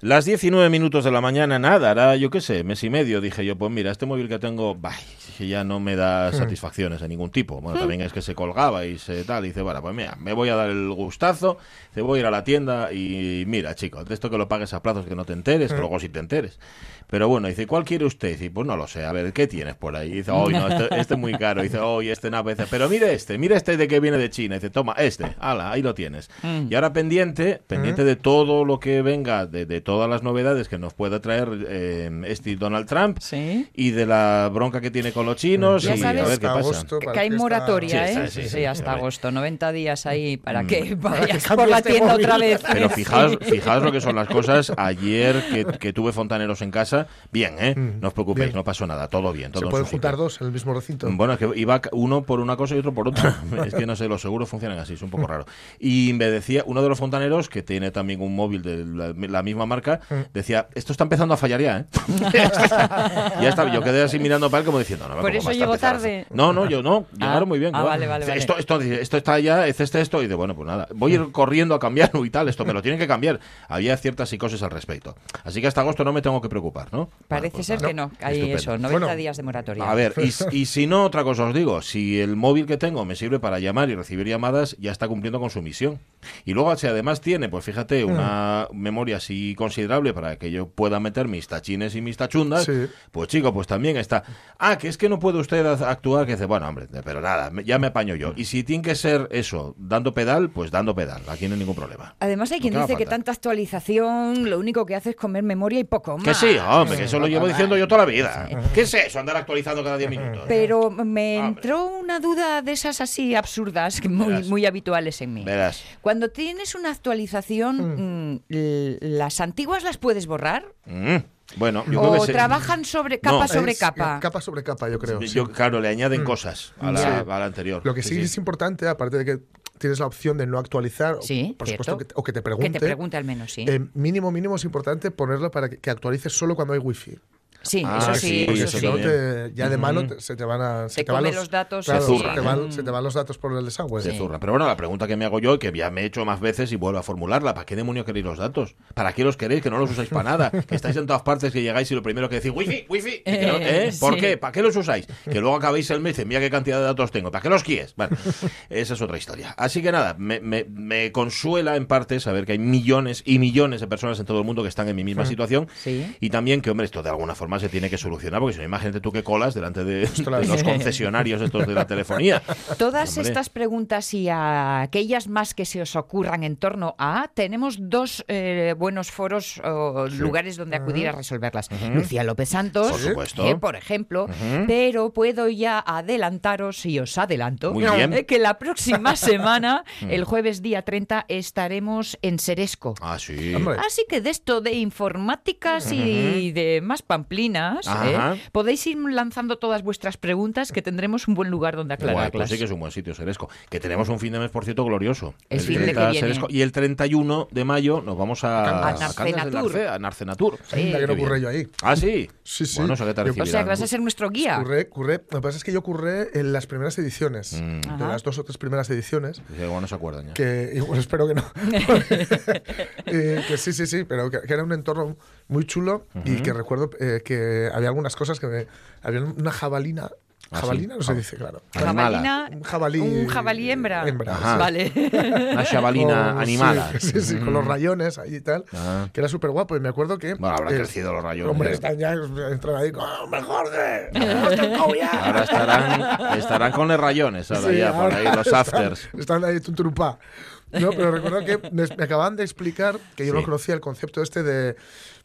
Las 19 minutos de la mañana, nada, hará yo qué sé, mes y medio. Dije yo, pues mira, este móvil que tengo, bah, ya no me da satisfacciones de ningún tipo. Bueno, también es que se colgaba y se tal. Y dice, bueno, pues mira, me voy a dar el gustazo, te voy a ir a la tienda y mira, chico, de esto que lo pagues a plazos que no te enteres, que luego sí te enteres. Pero bueno, dice, ¿cuál quiere usted? Dice, pues no lo sé, a ver, ¿qué tienes por ahí? Dice, oh, no, este, este es muy caro. Dice, oh, este dice, pero mire este, mire este de que viene de China. Dice, toma, este, ala, ahí lo tienes. Y ahora pendiente, pendiente de todo lo que venga, de, de todas las novedades que nos pueda traer eh, este Donald Trump Sí. y de la bronca que tiene con los chinos Ya y sabes- a ver qué Hasta pasa. Que hay que moratoria, Sí, ¿eh? sí, Sí, sí, hasta a ver. agosto. 90 días ahí para que que vayas cambie por la este tienda móvil. otra vez. Pero Sí. fijaos, fijaos lo que son las cosas. Ayer que, que tuve fontaneros en casa, bien, ¿eh? No os preocupéis, Bien. no pasó nada, todo bien. Todo Se en pueden juntar sitio. dos en el mismo recinto. Bueno, es que iba uno por una cosa y otro por otra. es que no sé, los seguros funcionan así, es un poco raro. Y me decía, uno de los fontaneros, que tiene también un móvil de la, la misma marca, decía, esto está empezando a fallar ya, ¿eh? ya está, yo quedé así mirando para él como diciendo, no, Por ¿cómo eso a tarde. No, no, yo no, Ah, llegaron muy bien. ah, vale, vale. Esto, esto, esto está ya, es este, esto, y de bueno, pues nada, voy a ir corriendo a cambiarlo y tal, esto me lo tienen que cambiar. Había ciertas psicosis al respecto. Así que hasta agosto no me tengo que preocupar, ¿no? Parece Bueno, pues ser nada. que no. Hay Estupendo. eso, 90 Bueno, días de moratoria. A ver, y, si no, otra cosa os digo, si el móvil que tengo me sirve para llamar y recibir llamadas, ya está cumpliendo con su misión. Y luego, si además tiene, pues fíjate, una memoria así considerable para que yo pueda meter mis tachines y mis tachundas, Sí. pues chico, pues también está. Ah, que es que no puede usted actuar, que dice, bueno, hombre, pero nada, me- ya me apaño yo. Y si tiene que ser eso, dando pedal, pues dando pedal, aquí no hay ningún problema. Además hay quien dice que tanta actualización lo único que hace es comer memoria y poco más. Que sí, hombre, que eso lo llevo diciendo yo toda la vida. ¿Qué es eso, andar actualizando cada 10 minutos? Pero me Hombre. entró una duda de esas así absurdas, muy, Verás. muy habituales en mí. Verás. Cuando tienes una actualización, mm, l- ¿las antiguas las puedes borrar? Mm, Bueno, yo creo ¿O que se- trabajan sobre capa No. sobre Es, capa? Capa sobre capa, yo creo. sí. Yo, claro, le añaden cosas a la, Sí. a la anterior. Lo que sí, es importante, aparte de que tienes la opción de no actualizar, Sí, por cierto. supuesto, que, o que te Que pregunte. te pregunte al menos, sí. eh, mínimo, mínimo es importante ponerlo para que, que actualices solo cuando hay wifi. Sí, Ah, eso sí, sí, Porque eso si sí. no, también. te- ya de mano te- se te van a. Se Te van los datos, claro, se se, zurran. te van, Mm. se te van los datos por el desagüe. Se Sí. zurra. Pero bueno, la pregunta que me hago yo, y que ya me he hecho más veces y vuelvo a formularla, ¿para qué demonio queréis los datos? ¿Para qué los queréis? Que no los usáis para nada. Que estáis en todas partes, que llegáis y lo primero que decís, wifi, wifi. y que no- Eh, ¿eh? ¿Por sí. qué? ¿Para qué los usáis? Que luego acabáis el mes y dicen, mira qué cantidad de datos tengo. ¿Para qué los quieres? Bueno, esa es otra historia. Así que nada, me, me- me consuela en parte saber que hay millones y millones de personas en todo el mundo que están en mi misma situación. Sí. Y también que, hombre, esto de alguna forma se tiene que solucionar, porque si no, imagínate tú que colas delante de, los concesionarios estos de la telefonía. Todas Hombre. estas preguntas y a aquellas más que se os ocurran en torno a, tenemos dos eh, buenos foros o lugares donde acudir a resolverlas. Lucía López Santos, Por supuesto. eh, por ejemplo, pero puedo ya adelantaros y os adelanto Muy bien. eh, que la próxima semana, el jueves día 30, estaremos en Seresco. Ah, sí. Hombre. Así que de esto de informáticas y de más pamplinas, ¿eh? Podéis ir lanzando todas vuestras preguntas que tendremos un buen lugar donde Guay, pues aclararlas. sí que es un buen sitio, Seresco. Que tenemos un fin de mes, por cierto, glorioso. El fin de 30 que viene. Y el 31 de mayo nos vamos a, A Narcenatur. Narce- a Narcenatur. Sí. Que no yo ahí. Ah, sí. Sí, sí. Bueno, eso que te Yo- O sea, que vas a ser nuestro guía. Curré, curré. Lo que pasa es que yo curré en las primeras ediciones. Mm. De Ajá. las dos o tres primeras ediciones. Sí, Igual no se acuerdan ya. Que igual espero que no. Eh, que sí, sí, sí, pero que, que era un entorno muy chulo y que recuerdo eh, que había algunas cosas que me, había una jabalina. Ah, ¿Jabalina? No se dice, claro. Jabalina, Un jabalí. un jabalí hembra. hembra, Ajá. sí. Vale. Una chavalina Con- animada. Sí, sí, sí, con los rayones ahí y tal. Ah. Que era súper guapo. Y me acuerdo que. Bueno, habrán eh, crecido los rayones. Hombre, están ya, entran ahí con. ¡Me jode! ¡No te cojo ya! Ahora estarán, estarán con los rayones, ahora Sí, ya, por ahora ahí, los están- afters. Están ahí tunturupá. No, pero recuerdo que me, me acaban de explicar que yo Sí. no conocía el concepto este de mm,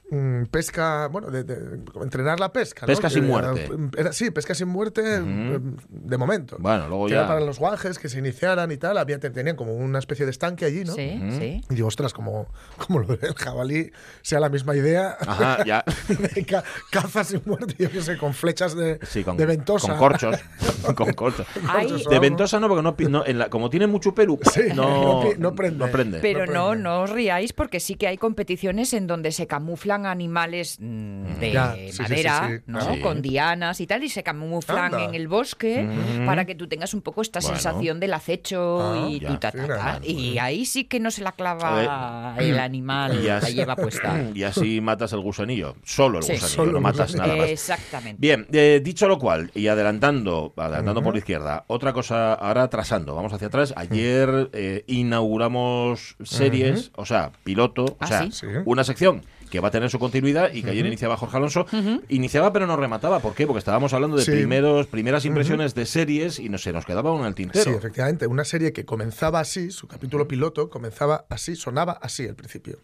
pesca, bueno, de, de- entrenar la pesca. ¿no? Pesca sin Que, muerte. era- sí, pesca sin muerte eh, de momento. Bueno, luego que ya- era para los guajes que se iniciaran y tal. Había, tenían como una especie de estanque allí, ¿no? Sí, sí. Y digo, ostras, como, como lo del jabalí sea la misma idea. Ajá, ya. de ca- caza sin muerte, yo qué sé, con flechas de, Sí, con, de ventosa. con corchos. con corchos. Ay, De ventosa no, porque no, no, en la- como tiene mucho pelo, Sí, no, no prende. no prende. Pero No no, prende. no os riáis porque sí que hay competiciones en donde se camuflan animales mm, de Ya, sí, sí, sí, madera, sí, ¿no? Con dianas y tal, y se camuflan Anda. en el bosque para que tú tengas un poco esta Bueno. sensación del acecho Ah, y ya. tu ta, ta, Mira. ta. Y ahí sí que no se la clava el animal, Y la así, lleva puesta. y así matas el gusanillo. Solo el Sí. gusanillo, Solo no matas gusanillo. nada más. Exactamente. Bien, eh, dicho lo cual, y adelantando, adelantando por la izquierda, otra cosa, ahora atrasando, vamos hacia atrás. Ayer eh, inauguramos series, o sea, piloto, o Ah, sea, una sección que va a tener su continuidad y que ayer iniciaba Jorge Alonso. Iniciaba pero no remataba, ¿por qué? Porque estábamos hablando de Sí. primeros, primeras impresiones de series y no, se nos quedaba una en el tintero. Sí, efectivamente, una serie que comenzaba así, su capítulo piloto comenzaba así, sonaba así al principio.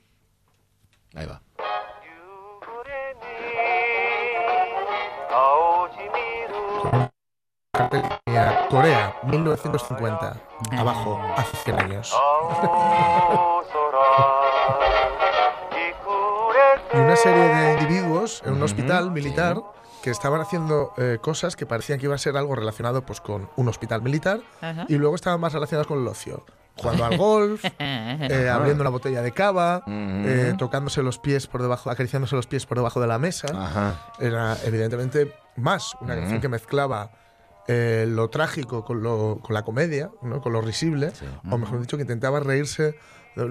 Ahí va. Corea, 1950. Abajo, hace 100 años. Serie de individuos en un hospital militar que estaban haciendo eh, cosas que parecían que iba a ser algo relacionado pues, con un hospital militar Ajá. y luego estaban más relacionados con el ocio. Jugando al golf, eh, abriendo una botella de cava, eh, tocándose los pies por debajo, acariciándose los pies por debajo de la mesa. Era evidentemente más una canción que mezclaba eh, lo trágico con, lo, con la comedia, ¿no? con lo risible, o mejor dicho, que intentaba reírse.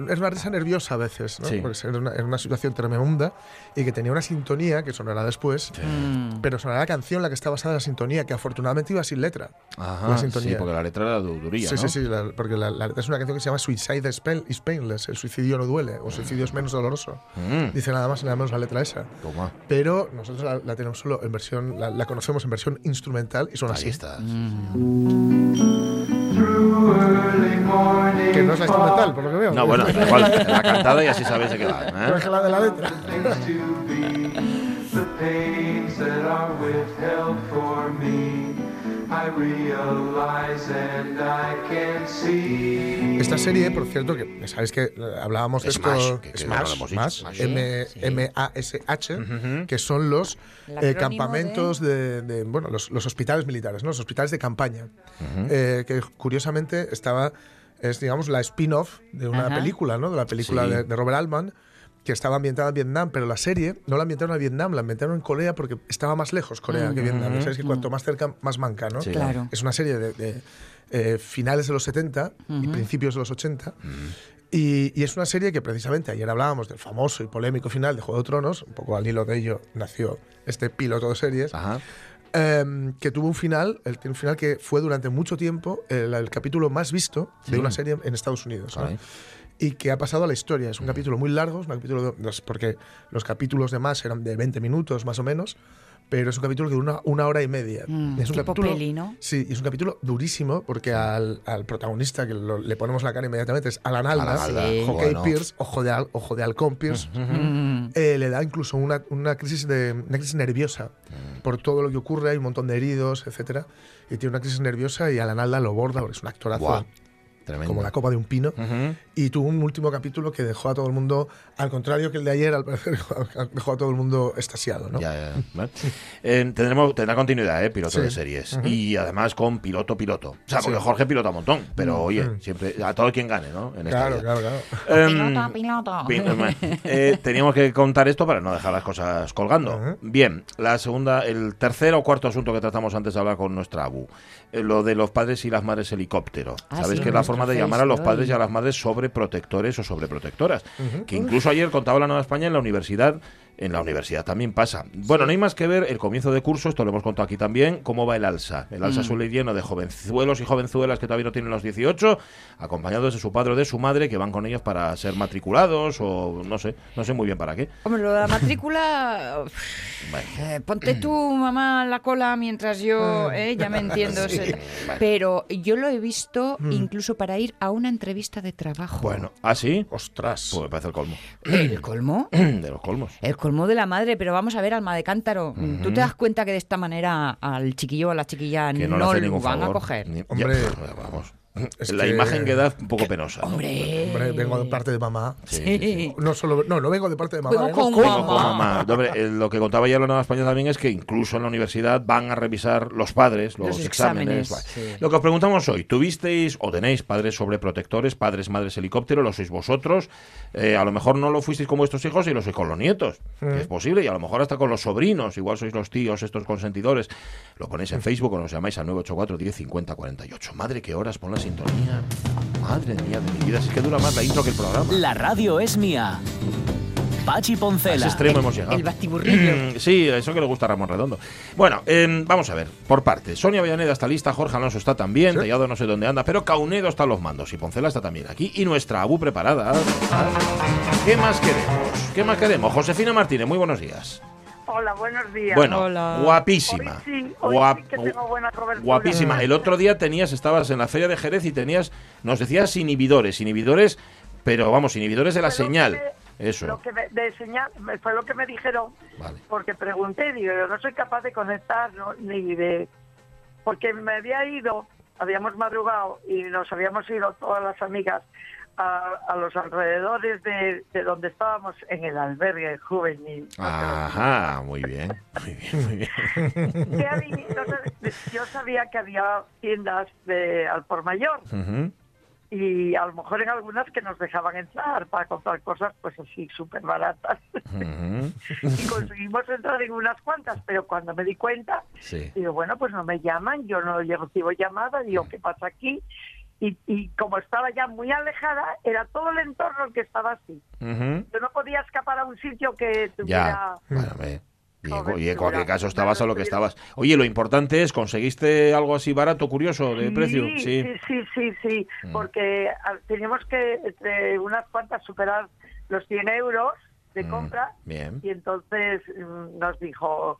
Es una risa nerviosa a veces, ¿no? Sí. porque era una, era una situación tremenda y que tenía una sintonía que sonará después, Mm. pero sonará la canción la que está basada en la sintonía, que afortunadamente iba sin letra. Ajá. La Sí, sintonía. porque la letra era du- durilla, Sí, ¿no? sí, sí, la- porque la, la letra es una canción que se llama Suicide is Pain- is Painless, el suicidio no duele, o suicidio es menos doloroso. Mm, Dice nada más y nada menos la letra esa. toma. Pero nosotros la, la tenemos solo en versión, la, la conocemos en versión instrumental y son Ahí así. está. Que no es la instrumental, por lo que veo. No, bueno, igual, la cantada y así sabéis de qué va. Pero es ¿eh? que la de la letra. Esta serie, por cierto, que sabéis que eh, hablábamos de Smash, esto. que- que Smash, lo hemos dicho. Smash, Smash. M- Sí. M-A-S-H, que son los eh, campamentos de, de, bueno, los, los hospitales militares, ¿no? Los hospitales de campaña. Eh, que curiosamente estaba, es digamos la spin-off de una Ajá. película, ¿no? De la película Sí. de, de Robert Altman que estaba ambientada en Vietnam, pero la serie no la ambientaron en Vietnam, la ambientaron en Corea porque estaba más lejos Corea que Vietnam. Ya Sabéis que cuanto más cerca, más manca, ¿no? Sí. Claro. Es una serie de, de, eh, finales de los 70 y principios de los 80. Y, y es una serie que precisamente ayer hablábamos del famoso y polémico final de Juego de Tronos, un poco al hilo de ello nació este piloto de series, Ajá. em, que tuvo un final, el, un final que fue durante mucho tiempo el, el capítulo más visto de Sí. una serie en Estados Unidos. ¿no? Y que ha pasado a la historia. Es un capítulo muy largo, es un capítulo de- porque los capítulos de más eran de 20 minutos más o menos, pero es un capítulo de una, una hora y media. Mm, es un tipo capítulo, peli, ¿no? Sí, y es un capítulo durísimo porque al, al protagonista, que lo- le ponemos la cara inmediatamente, es Alan Alda, Alan Alda, Sí. Hockey bueno. Pierce, ojo de, ojo de halcón Pierce, Mm. eh, le da incluso una, una crisis de una crisis nerviosa por todo lo que ocurre, hay un montón de heridos, etcétera, y tiene una crisis nerviosa y Alan Alda lo borda porque es un actorazo Buah, tremendo. como la copa de un pino. Ujú. Y tuvo un último capítulo que dejó a todo el mundo, al contrario que el de ayer, al parecer, dejó a todo el mundo estasiado, ¿no? Ya, ya. Eh, tendremos, tendrá continuidad, ¿eh? Piloto Sí. de series. Y además con piloto, piloto. O sea, porque Sí. Jorge pilota un montón. Pero oye, siempre a todo quien gane, ¿no? En esta Claro, vida. claro, claro. Em, Piloto, piloto. Pi- eh, teníamos que contar esto para no dejar las cosas colgando. Bien, la segunda, el tercer o cuarto asunto que tratamos antes de hablar con nuestra Abu, eh, lo de los padres y las madres helicóptero. Ah, Sabéis sí, que es la nuestro forma de llamar a los padres y a las madres sobreprotectores o sobreprotectoras. Que incluso ayer contaba la Nueva España en la universidad. En la universidad también pasa. Bueno, no hay más que ver el comienzo de curso, esto lo hemos contado aquí también, cómo va el alza. El Mm. alza suele ir lleno de jovenzuelos y jovenzuelas que todavía no tienen los 18, acompañados de su padre o de su madre, que van con ellos para ser matriculados o no sé, no sé muy bien para qué. Hombre, lo de la matrícula. Eh, ponte tú, mamá, la cola mientras yo. eh, ya me entiendo. Sí. Pero yo lo he visto incluso para ir a una entrevista de trabajo. bueno, ¿ah, sí? Ostras. Pues me parece el colmo. ¿El colmo? de los colmos. El colmo de la madre, pero vamos a ver, alma de cántaro. ¿Tú te das cuenta que de esta manera al chiquillo o a la chiquilla Que no, no, lo van favor. a coger? Ni- Hombre. Ya, vamos. Es la que- imagen queda un poco penosa. ¿no? Hombre. Hombre, vengo de parte de mamá. Sí, sí, sí. Sí. No solo, no, no vengo de parte de mamá. Vengo vengo con con mamá. Vengo con mamá. Hombre, eh, lo que contaba ya la Nueva España también es que incluso en la universidad van a revisar los padres, los, Los exámenes. exámenes, Vale. sí. Lo que os preguntamos hoy, ¿tuvisteis o tenéis padres sobreprotectores, padres, madres helicóptero? ¿Lo sois vosotros? Eh, a lo mejor no lo fuisteis con vuestros hijos y lo sois con los nietos, que es posible, y a lo mejor hasta con los sobrinos, igual sois los tíos, estos consentidores. Lo ponéis en Facebook o nos llamáis al 984 10 50 48. Madre, qué horas pon la sintonía. Madre mía de mi vida, si es que dura más la intro que el programa. La radio es mía. Pachi A ese Poncela. extremo hemos llegado. El batiburrillo. Mm, Sí, eso que le gusta a Ramón Redondo. Bueno, em, vamos a ver, por parte. Sonia Villaneda está lista, Jorge Alonso está también, Sí. Tellado no sé dónde anda, pero Caunedo está a los mandos y Poncela está también aquí. Y nuestra Abu preparada. ¿Qué más queremos? ¿Qué más queremos? Josefina Martínez, muy buenos días. Hola, buenos días. Bueno, Hola. guapísima. Hoy sí, hoy Guap- sí que tengo buena cobertura. guapísima. El otro día tenías, estabas en la feria de Jerez y tenías, nos decías inhibidores, inhibidores, pero vamos, inhibidores de la señal. me- Eso. Lo que me, de señal, me- fue lo que me dijeron, Vale. porque pregunté, digo, yo no soy capaz de conectar, ¿no? ni de... Porque me había ido, habíamos madrugado y nos habíamos ido todas las amigas a, a los alrededores de, de donde estábamos en el albergue juvenil. Ajá, muy bien. Muy bien, muy bien. Que había- no sé, yo sabía que había tiendas de al por mayor y a lo mejor en algunas que nos dejaban entrar para comprar cosas pues así súper baratas y conseguimos entrar en unas cuantas pero cuando me di cuenta Sí. digo bueno pues no me llaman yo no recibo llamada digo qué pasa aquí y, y como estaba ya muy alejada era todo el entorno el que estaba así yo no podía escapar a un sitio que Ya. tuviera Bueno, ve. Y en, Cobertura. y en cualquier caso estabas a lo que estabas. Oye, lo importante es, ¿conseguiste algo así barato, curioso, de precio? Sí, sí, sí, sí, sí, Mm. porque ah, teníamos que entre unas cuantas superar los 100 euros de Mm, compra Bien. y entonces mm, nos dijo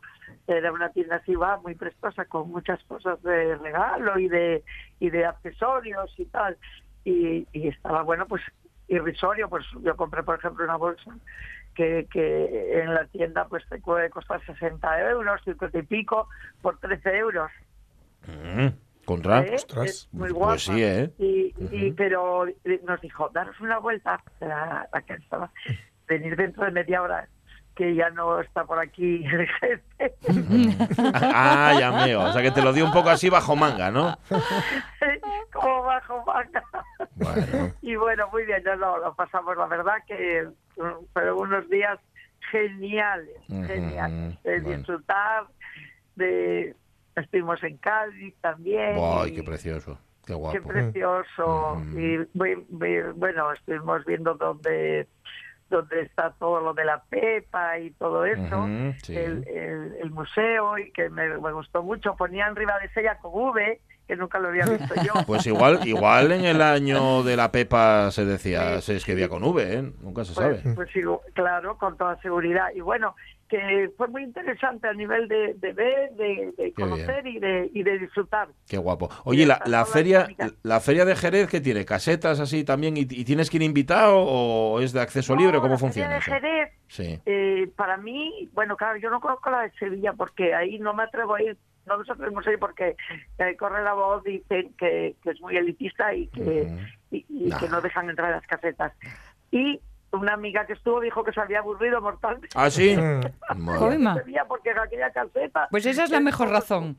era una tienda así va muy prestosa con muchas cosas de regalo y de y de accesorios y tal y, y estaba bueno pues irrisorio pues yo compré por ejemplo una bolsa que, que en la tienda pues te puede costar 60 euros 50 y pico por 13 euros Mm, Contra. ¿eh? Ostras. Muy Pues guapa. sí, ¿eh? Y, y- pero nos dijo, daros una vuelta, la, la que estaba, venir dentro de media hora, que ya no está por aquí el jefe. Ah, ya veo. O sea que te lo dio un poco así bajo manga, ¿no? como bajo manga. Bueno. Y bueno, muy bien, ya lo, lo pasamos, la verdad que mm, fueron unos días geniales, Ujú, geniales, de bueno. disfrutar, de estuvimos en Cádiz también. ¡Ay, y- qué precioso! Qué Qué guapo. precioso. Ujú. Y muy- muy- bueno, estuvimos viendo dónde, dónde está todo lo de la Pepa y todo eso. Sí. el, el- el museo y que me, me gustó mucho. Ponían riba de Sella con V, que nunca lo había visto yo. Pues igual, igual en el año de la Pepa se decía, Sí, se escribía con V, ¿eh? Nunca se Pues, sabe. pues claro, con toda seguridad. Y bueno, que fue muy interesante a nivel de, de ver, de, de conocer y de, y de disfrutar. Qué guapo. Oye, la, la feria, dinámicas. la feria de Jerez, ¿qué tiene? ¿Casetas así también? ¿Y, y tienes que ir invitado o es de acceso libre? No, ¿Cómo la funciona Feria de Jerez Sí. Eh, para mí, bueno, claro, yo no conozco la de Sevilla porque ahí no me atrevo a ir, no nos atrevemos a ir porque eh, corre la voz, dicen que, que es muy elitista y que, Ujú. y, y Nah. que no dejan entrar las casetas. Y una amiga que estuvo dijo que se había aburrido mortalmente. ¿Ah, sí? Mm. Porque en aquella caseta. Pues esa es la mejor razón.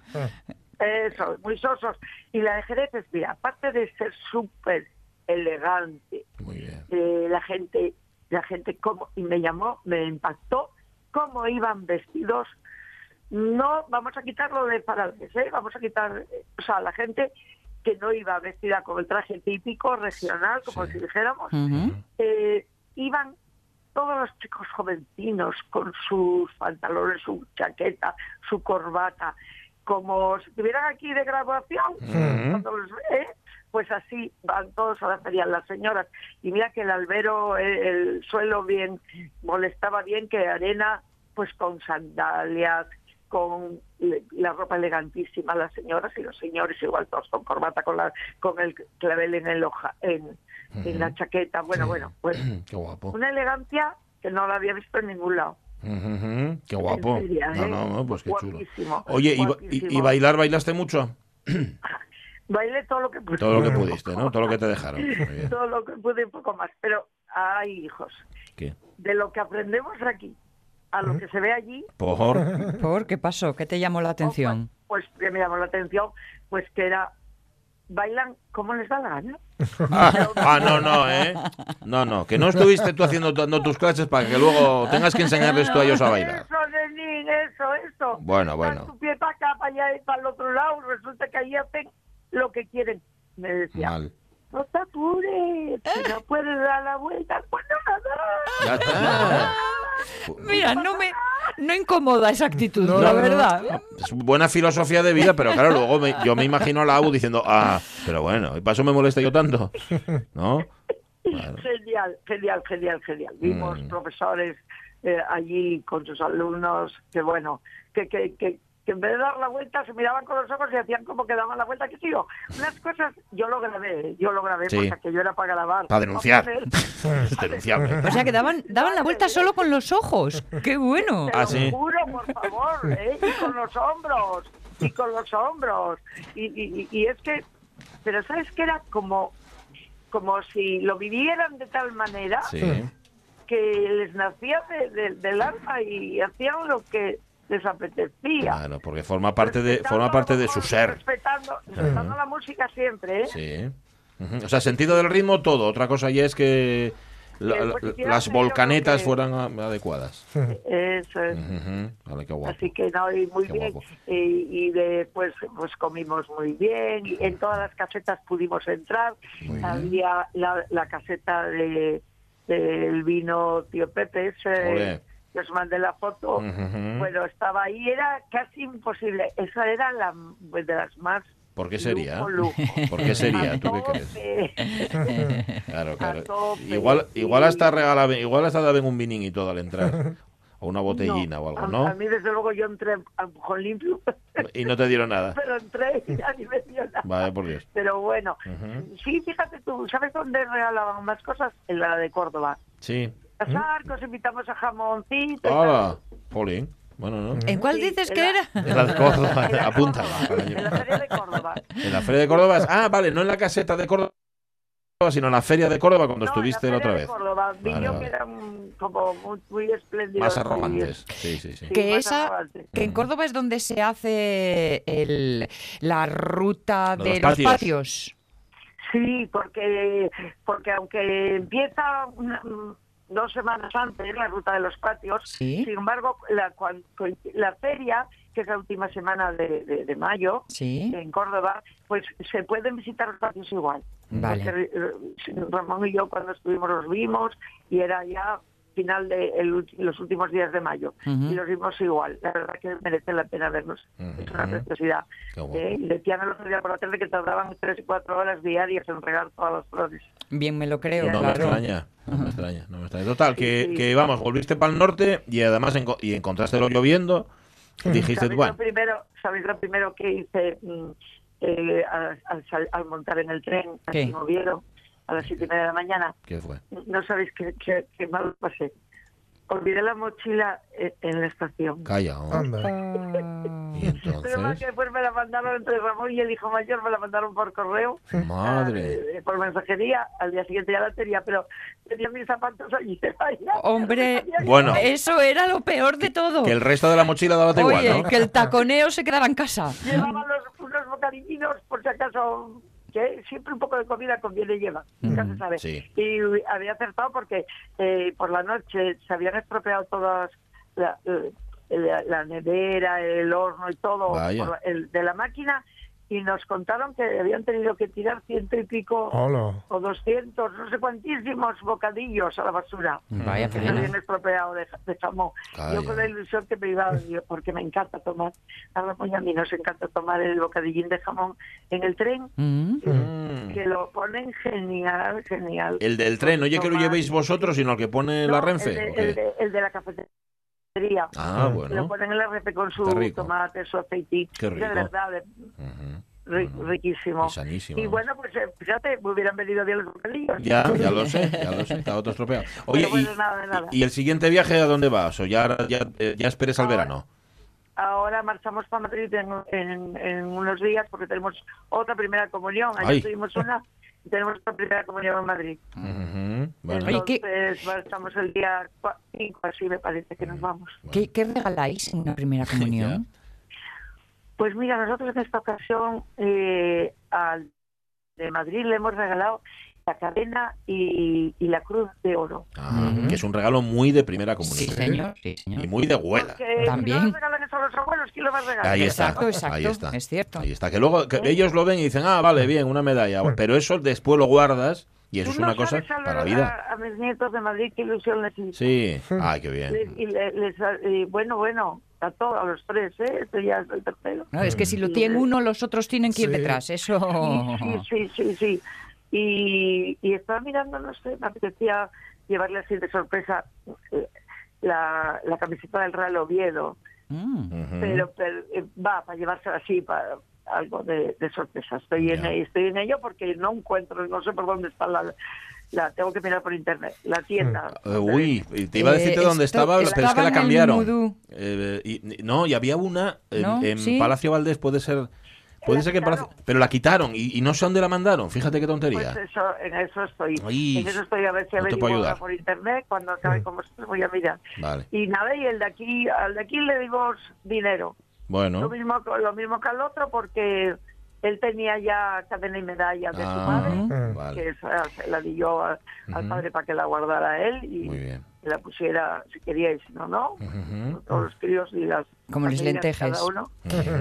Eso, muy sosos. Y la de Jerez es, mira, aparte de ser súper elegante, Muy bien. eh, la gente, la gente como, y me llamó, me impactó cómo iban vestidos. No, vamos a quitarlo de parales, ¿eh? Vamos a quitar, eh, o sea, la gente que no iba vestida con el traje típico regional, como Sí. si dijéramos, eh, iban todos los chicos jovencinos con sus pantalones, su chaqueta, su corbata, como si estuvieran aquí de graduación, cuando los ve, pues así van todos a la feria las señoras. Y mira que el albero, el suelo bien, molestaba bien que arena, pues con sandalias, con la ropa elegantísima, las señoras y los señores igual todos con corbata, con la con el clavel en el hoja, en, en la chaqueta. Bueno, bueno, pues Qué guapo. una elegancia que no la había visto en ningún lado. Qué guapo. No, ¿eh? no, no, pues qué chulo. Oye, ¿y, y- y bailar bailaste mucho? Bailé todo lo que pude. Todo lo que pudiste, ¿no? Todo lo que te dejaron. Todo lo que pude y un poco más. Pero, ay, hijos, ¿Qué? de lo que aprendemos aquí a lo que se ve allí, Por... ¿Por qué pasó? ¿Qué te llamó la atención? pues que me llamó la atención, pues que era, bailan como les da la gana. Ah, no, no, ¿eh? No, no, que no estuviste tú haciendo dando tus clases para que luego tengas que enseñarles tú a ellos a bailar. Eso, nenín, eso, eso. Bueno, bueno. Tu pie para acá, para allá y para el otro lado. Resulta que ahí hacen lo que quieren. Me decía, Mal. No te apures, si no puedes dar la vuelta, pues no la Ya das. está. Mira, no me no incomoda esa actitud, No, la no, no. verdad. Es buena filosofía de vida, pero claro, luego me- yo me imagino a la ABU diciendo, ah, pero bueno, ¿y para eso me molesta yo tanto? ¿No? Claro. Genial, genial, genial, genial. Vimos Mm. profesores eh, allí con sus alumnos que, bueno, que, que, que, que en vez de dar la vuelta se miraban con los ojos y hacían como que daban la vuelta. Que tío, unas cosas yo lo grabé, yo lo grabé Sí. porque aquello era para grabar. Para denunciar. Denunciable. O sea, que daban, daban la vuelta solo con los ojos. ¡Qué bueno! Te Ah, lo sí. juro, por favor, ¿eh? y con los hombros, y con los hombros. Y, y, y es que, pero ¿sabes que Era como, como si lo vivieran de tal manera Sí. que les nacía de- de- del alma y hacían lo que les apetecía. Claro, porque forma parte de, forma parte de su ser. Respetando, respetando la música siempre, ¿eh? Sí. O sea, sentido del ritmo, todo. Otra cosa ya es que la- Que, la- pues, las volcanetas que- fueran adecuadas. Eso es. Vale, qué guapo. Así que no, y muy Qué bien. guapo. Y, y después pues comimos muy bien. Y en todas las casetas pudimos entrar. Muy. Había la, la caseta de del vino Tío Pepe, ese. Que os mandé la foto. Ujú. Bueno, estaba ahí, era casi imposible. Esa era la pues, de las más. ¿Por qué sería? lujo, lujo. ¿Por qué sería? A ¿Tú qué crees? Claro, claro. Igual, igual hasta regala, igual hasta daban un vinín y todo al entrar. O una botellina No, o algo, a- ¿no? A mí, desde luego, yo entré a empujón limpio, Y no te dieron nada. pero entré y ni me dio nada. Vale, por Dios. Pero bueno, Ujú. sí, fíjate tú, ¿sabes dónde regalaban más cosas? En la de Córdoba. Sí. Los arcos, invitamos a jamoncito. Hola, Polín. Bueno, ¿no? ¿En cuál Sí, dices en que la- era? Es la de Córdoba. En la apúntala. En la feria de Córdoba. En la Feria de Córdoba. Ah, vale, no en la caseta de Córdoba, sino en la Feria de Córdoba cuando No, estuviste en la la otra feria vez. de Córdoba. Vi Vale, yo vale. que eran como muy, muy espléndidos. Más arrogantes. Sí, sí, sí. Sí, Que más esa, arrogantes. que en Córdoba es donde se hace el, la ruta de, los patios. patios. Sí, porque, porque aunque empieza una- dos semanas antes la ruta de los patios, Sí. sin embargo, la, la feria, que es la última semana de, de- de mayo, Sí. en Córdoba, pues se pueden visitar los patios igual. Vale. Porque, eh, Ramón y yo cuando estuvimos los vimos y era ya final de el los últimos días de mayo Ujú. y los vimos igual. La verdad que merece la pena verlos. Ujú. Es una preciosidad. Guapo. Eh, decían el otro día por la tarde que tardaban tres y cuatro horas diarias en regar todas las flores. Bien me lo creo, No me claro. extraña, no me extraña, no me extraña. Total, que, Sí, sí. que vamos, volviste para el norte y además enco- y encontraste lloviendo. Dijiste, ¿Sabéis, bueno, lo primero, ¿Sabéis lo primero que hice mm, eh, al, al al montar en el tren ¿Qué? en Oviedo a las siete y media de la mañana? ¿qué fue? No sabéis qué, qué, qué mal pasé. Olvidé la mochila en, en la estación. Calla. Ah. Y Pero más que después me la mandaron entre Ramón y el hijo mayor, me la mandaron por correo. madre. eh, por mensajería, al día siguiente ya la tenía, pero tenía mis zapatos allí. Hombre, Bueno. eso era lo peor de todo. Que el resto de la mochila daba igual, Oye, ¿no? que el taconeo se quedara en casa. Llevaba los, unos bocadillinos, por si acaso, que siempre un poco de comida conviene llevar, nunca se sabe. sí. Y había acertado porque eh, por la noche se habían estropeado todas la, la- la nevera, el horno y todo por el, de la máquina y nos contaron que habían tenido que tirar ciento y pico Hola. o doscientos, no sé cuantísimos bocadillos a la basura. Vaya Se pena. habían estropeado de, de jamón. Calla. Yo con la ilusión que me iba, porque me encanta tomar, a Ramón y a mí nos encanta tomar el bocadillín de jamón en el tren, Mm. Que lo ponen genial, genial. El del tren, oye, que lo llevéis vosotros, sino el que pone la Renfe. El de, el de- el de la cafetería. Ah, Lo bueno. ponen en la Renfe con su tomate, su aceitito. Qué De rico. verdad, de- ri- Ujú. riquísimo. Y sanísimo. Y bueno, pues eh, fíjate, me hubieran venido bien los bocadillos. Ya, ya lo sé, ya lo sé, está otro estropeado. Oye, bueno, y, nada, nada. y el siguiente viaje a dónde vas? ¿O ya, ya, eh, ya esperes al Ahora- verano? ahora marchamos para Madrid en, en- en unos días porque tenemos otra primera comunión. Ayer Ay. tuvimos una tenemos otra primera comunión en Madrid. Ujú, bueno. Oye, ¿qué- Entonces marchamos el día 5, así me parece que nos vamos. ¿Qué, qué regaláis en una primera comunión? Pues mira, nosotros en esta ocasión eh, al de Madrid le hemos regalado la cadena y, y la cruz de oro. Ah, Que es un regalo muy de primera Sí, comunión. señor. Sí, señor. Y muy de abuela. Porque También. si no a los abuelos, ¿quién lo va a regalar? Ahí está, Exacto, exacto, ahí está. es cierto. Ahí está. Que luego que ellos lo ven y dicen, ah, vale, bien, una medalla. Pero eso después lo guardas y eso Tú es no una cosa a, para la a- vida. A, mis nietos de Madrid qué ilusión les hizo. Sí. Ay, qué bien. y le- les- y bueno, bueno, a todos, a los tres, ¿eh? Este ya es el tercero. No, es que si lo tiene uno, los otros tienen que ir Sí. detrás. Eso. Sí, sí, sí, sí. Y, y estaba mirando, no sé, me apetecía llevarle así de sorpresa eh, la, la camiseta del Real Oviedo, Mm. Pero, pero, eh, va, para llevársela así, para algo de, de sorpresa. Estoy en, Ya. estoy en ello porque no encuentro, no sé por dónde está la, la tengo que mirar por internet, la tienda. Eh, uy, y te iba a decirte Eh, dónde esto- estaba, pero es que la en cambiaron. Eh, y- no, y había una en, ¿No? en ¿Sí? Palacio Valdés, puede ser. Puede ser que pero la quitaron y, y no sé dónde la mandaron. Fíjate qué tontería. Pues eso, en eso estoy. Ay, en eso estoy a ver si no averiguo por internet. Cuando acabe con vosotros voy a mirar. Vale. Y nada, y el de aquí, al de aquí le dimos dinero. Lo Bueno. mismo, lo mismo que al otro porque él tenía ya cadena y medalla de su Ah, madre, vale. que se la di yo a- al padre para que la guardara él y Muy bien. que la pusiera si quería y si no, no. Todos los críos y las Como las lentejas. Cada uno.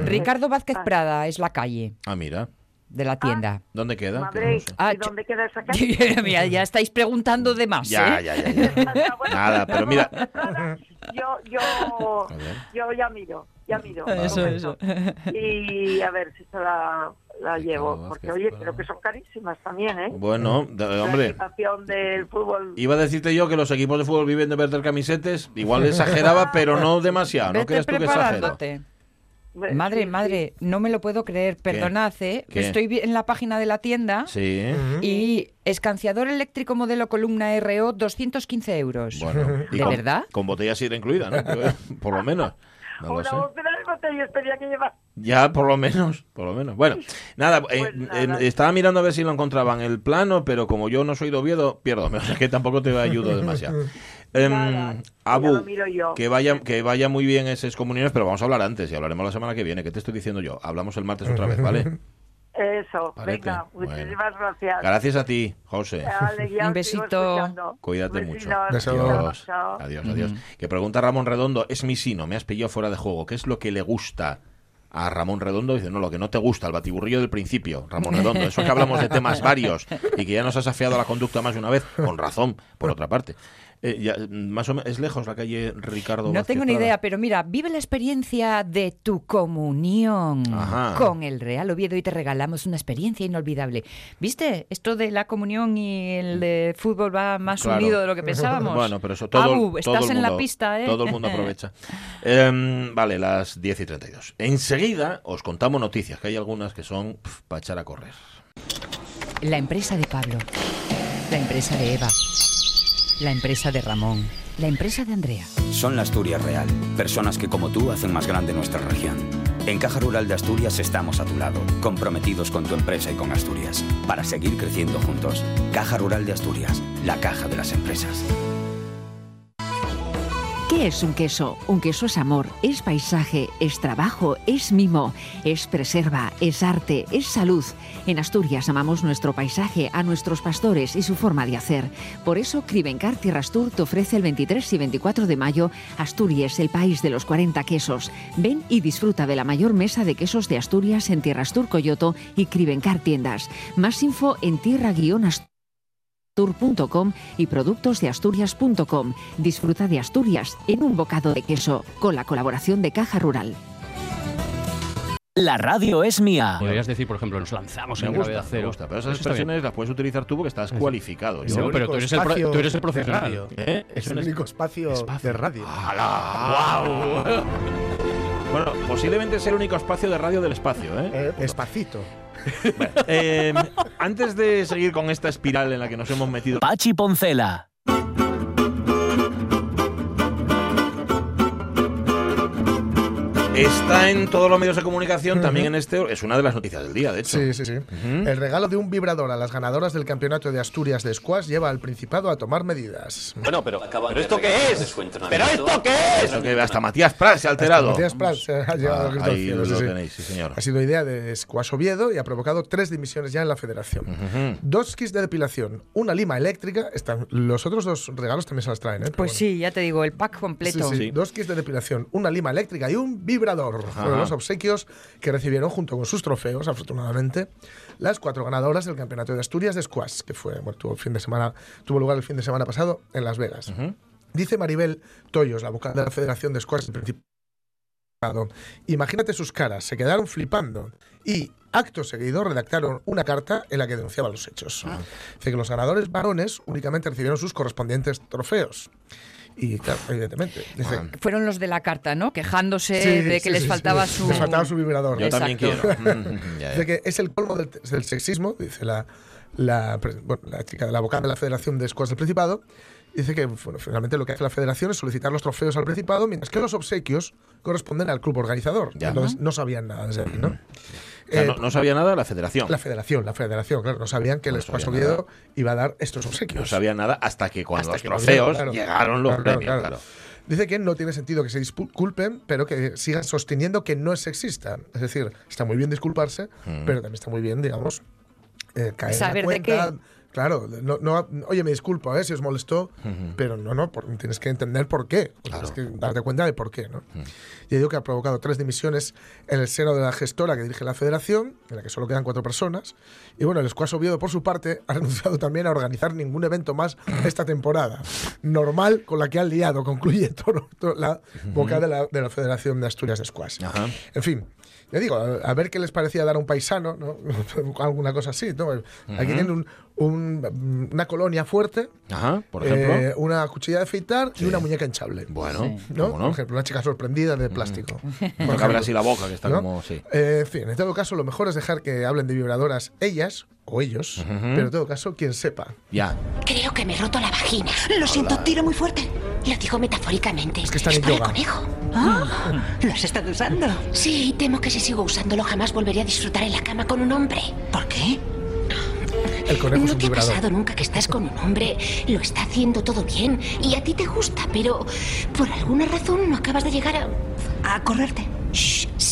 Ricardo Vázquez Ah. Prada es la calle Ah, mira. de la tienda. ¿Dónde queda? Madrid. Ah, ¿y dónde queda esa calle? Mira, ya estáis preguntando de más. Ya, ¿eh? ya, ya, ya. Bueno, Nada, pero mira. Yo, yo, yo ya miro, ya miro. Eso, un eso. momento. Y a ver si se la, llevo, porque oye, creo que son carísimas también, ¿eh? Bueno, de- La hombre. equipación del fútbol. Iba a decirte yo que los equipos de fútbol viven de vender camisetes. Igual exageraba, pero no demasiado. ¿No Vete crees tú que exagero? Madre, madre, no me lo puedo creer. Perdonad, ¿eh? Estoy en la página de la tienda Sí. y escanciador eléctrico modelo columna RO, 215 euros. Bueno. ¿De con, verdad? Con botella sidra incluida, ¿no? Por lo menos. No lo Una sé. botella de botellas tenía que llevar. Ya, por lo menos, por lo menos. Bueno, nada, eh, Pues nada. eh, estaba mirando a ver si lo encontraban el plano, pero como yo no soy de Oviedo, pierdo, o sea que tampoco te ayudo demasiado. Em, Nada, Abu, que vaya, que vaya muy bien esas comuniones, pero vamos a hablar antes y hablaremos la semana que viene. ¿Qué te estoy diciendo yo? Hablamos el martes otra vez, ¿vale? Eso, venga, Bueno. muchísimas gracias. Gracias a ti, José. Vale, Un besito. Cuídate mucho. Besos. Adiós. Chao. Adiós, adiós. Que pregunta Ramón Redondo, es mi sino, me has pillado fuera de juego. ¿Qué es lo que le gusta a Ramón Redondo? Dice, no, lo que no te gusta, el batiburrillo del principio, Ramón Redondo. Eso que hablamos de temas varios y que ya nos has afiado la conducta más de una vez, con razón, por otra parte. Eh, ya, más o menos, ¿Es lejos la calle Ricardo No Vázquez tengo ni Prada? idea, pero mira, vive la experiencia de tu comunión Ajá. con el Real Oviedo y te regalamos una experiencia inolvidable. ¿Viste? Esto de la comunión y el de fútbol va más Claro. unido de lo que pensábamos. Bueno, pero eso todo, Abu, todo estás el en la mundo- pista, ¿eh? Todo el mundo aprovecha. Em, vale, las 10 y 32. Enseguida os contamos noticias, que hay algunas que son para echar a correr. La empresa de Pablo, la empresa de Eva, la empresa de Ramón, la empresa de Andrea. Son la Asturias Real, personas que como tú hacen más grande nuestra región. En Caja Rural de Asturias estamos a tu lado, comprometidos con tu empresa y con Asturias, para seguir creciendo juntos. Caja Rural de Asturias, la caja de las empresas. ¿Qué es un queso? Un queso es amor, es paisaje, es trabajo, es mimo, es preserva, es arte, es salud. En Asturias amamos nuestro paisaje, a nuestros pastores y su forma de hacer. Por eso Crivencar Tierrastur te ofrece el 23 y 24 de mayo Asturias, el país de los 40 quesos. Ven y disfruta de la mayor mesa de quesos de Asturias en Tierrastur Coyoto y Crivencar Tiendas. Más info en tierra-asturias tour.com y productosdeasturias.com. Disfruta de Asturias en un bocado de queso con la colaboración de Caja Rural. La radio es mía. Podrías decir, por ejemplo, nos lanzamos Me en gusta, gravedad me cero. gusta, pero esas expresiones las puedes utilizar tú porque estás cualificado. Es Yo- pero tú único eres el pro- espacio tú eres el de profesional. radio. ¿Eh? Es Eso el es- único espacio, Espacio. de radio. ¡Hala! Bueno, posiblemente es el único espacio de radio del espacio, ¿eh? Eh, espacito. Eh, antes de seguir con esta espiral en la que nos hemos metido, Pachi Poncela. Está en todos los medios de comunicación, también en este, es una de las noticias del día, de hecho. Sí, sí, sí. El regalo de un vibrador a las ganadoras del campeonato de Asturias de squash lleva al Principado a tomar medidas. Bueno, pero, ¿pero esto qué es? ¿Pero esto qué es? Eso que hasta Matías Prats se ha alterado. Matías Prats se ha llevado Ah, grito al ahí cielo, lo sí, tenéis, sí, señor. Ha sido idea de Squash Oviedo y ha provocado tres dimisiones ya en la federación. Dos kits de depilación, una lima eléctrica. Están, los otros dos regalos también se las traen, ¿eh? Pero Pues bueno. sí, ya te digo, el pack Sí, completo. sí, Sí. Dos kits de depilación, una lima eléctrica y un vibrador. Fueron los obsequios que recibieron junto con sus trofeos, afortunadamente, las cuatro ganadoras del Campeonato de Asturias de Squash, que fue, bueno, tuvo, el fin de semana, tuvo lugar el fin de semana pasado en Las Vegas. Dice Maribel Toyos, la vocal de la Federación de Squash. Imagínate sus caras, se quedaron flipando y acto seguido redactaron una carta en la que denunciaban los hechos. Dice que los ganadores varones únicamente recibieron sus correspondientes trofeos. Y claro, evidentemente. Dice, Fueron los de la carta, ¿no? Quejándose Sí, de que sí, les sí, faltaba sí. su... Les faltaba su vibrador. Yo también quiero. Ya, ya. Dice que es el colmo del, del sexismo, dice la, la, pre- bueno, la chica de la vocal de la Federación de Squash del Principado. Dice que bueno, finalmente lo que hace la Federación es solicitar los trofeos al Principado, mientras que los obsequios corresponden al club organizador. Ya. Entonces no sabían nada desde ahí, ¿no? O sea, Eh, no, no sabía nada la federación. La Federación, la Federación, claro, no sabían que el No sabía Oviedo iba a dar estos obsequios. No sabía nada hasta que cuando Hasta los que trofeos claro. llegaron los Claro, premios, claro. claro. Dice que no tiene sentido que se disculpen, pero que sigan sosteniendo que no es sexista. Es decir, está muy bien disculparse, Mm. pero también está muy bien, digamos, eh, caer Saber en la de cuenta. Claro, no, no- oye, me disculpo eh, si os molestó, pero no, no, por- tienes que entender por qué. Tienes que darte cuenta de por qué, ¿no? Ya digo que ha provocado tres dimisiones en el seno de la gestora que dirige la federación, en la que solo quedan cuatro personas. Y bueno, el Squash Oviedo, por su parte, ha renunciado también a organizar ningún evento más esta temporada. Normal con la que han liado, concluye todo, todo la boca de la, de la Federación de Asturias de Squash. En fin, ya digo, a, ver qué les parecía dar a un paisano, ¿no? Alguna cosa así, ¿no? Aquí tienen un- un- una colonia fuerte, Ajá, por ejemplo. eh, una cuchilla de afeitar y una muñeca hinchable. bueno, ¿no? ¿cómo no? Por ejemplo, una chica sorprendida de plástico. No cabe así la boca, que está ¿no? como... Sí. Eh, en fin, en todo caso, lo mejor es dejar que hablen de vibradoras ellas o ellos, pero en todo caso, quien sepa. Ya. Creo que me he roto la vagina. Lo siento, tiro muy fuerte. Lo digo metafóricamente. Es que están en para yoga. el conejo. Ah, ¿Lo has estado usando? Sí, temo que si sigo usándolo jamás volveré a disfrutar en la cama con un hombre. ¿Por qué? El conejo es ¿No un te ha vibrador. pasado nunca que estás con un hombre, lo está haciendo todo bien y a ti te gusta, pero por alguna razón no acabas de llegar a... A correrte.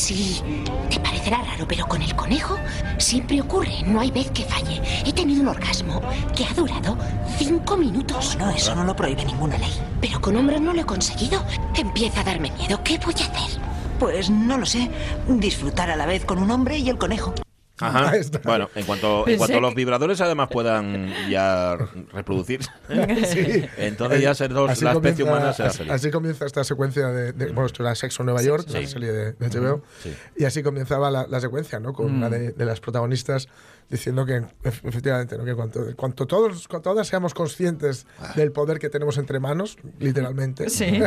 Sí, te parecerá raro, pero con el conejo siempre ocurre, no hay vez que falle. He tenido un orgasmo que ha durado cinco minutos. No, eso no lo prohíbe ninguna ley. Pero con hombres no lo he conseguido. Empieza a darme miedo. ¿Qué voy a hacer? Pues no lo sé. Disfrutar a la vez con un hombre y el conejo. Ajá. Bueno, en cuanto, en cuanto que- los vibradores además puedan ya reproducirse, Sí. entonces ya ser dos, Así la especie comienza- humana será así, feliz. así comienza esta secuencia de, de- bueno, esto era Sexo en Nueva York, sí. la serie de, de HBO, Sí. y así comenzaba la, la secuencia, ¿no? Con una de, de las protagonistas diciendo que ef- efectivamente, ¿no? Que cuanto, cuanto todos, cuanto todas seamos conscientes del poder que tenemos entre manos, literalmente. Sí.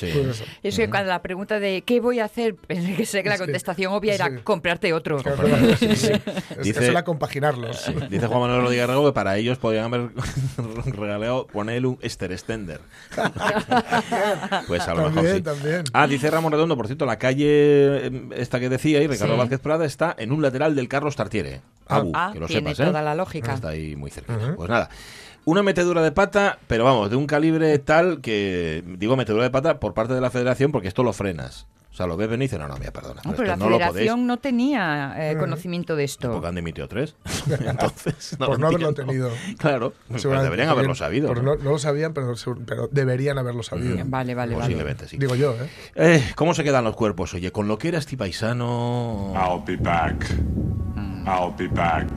Sí. pues eso. Es que cuando la pregunta de ¿qué voy a hacer? Pensé que sé que la Sí. contestación obvia era Sí. comprarte otro. Claro, sí, sí. Es, Dice- eso era compaginarlos. Dice Juan Manuel Rodríguez Rego que para ellos podrían haber regalado ponerle un Esther Extender. pues a lo mejor sí. también. Ah, dice Ramón Redondo, por cierto, la calle eh, esta que decía y Ricardo Sí. Vázquez Prada está en un lateral del Carlos Tartiere. Abu, Ah, que lo tiene sepas, ¿eh? toda la lógica. Está ahí muy cerca. Pues nada. Una metedura de pata, pero vamos, de un calibre tal que, digo metedura de pata por parte de la federación porque esto lo frenas. O sea, lo ves venir y dice, no, no, mira, perdona. No, pero la no federación no tenía eh, conocimiento de esto. Porque han dimitido tres. Entonces, Por no haberlo entiendo. tenido. Claro, pues deberían haberlo sabido. pero ¿no? no, no lo sabían, pero, pero deberían haberlo sabido. Vale, vale, vale. Posiblemente, sí. Digo yo, ¿eh? Eh, ¿Cómo se quedan los cuerpos? Oye, con lo que era este paisano... I'll be back. I'll be back.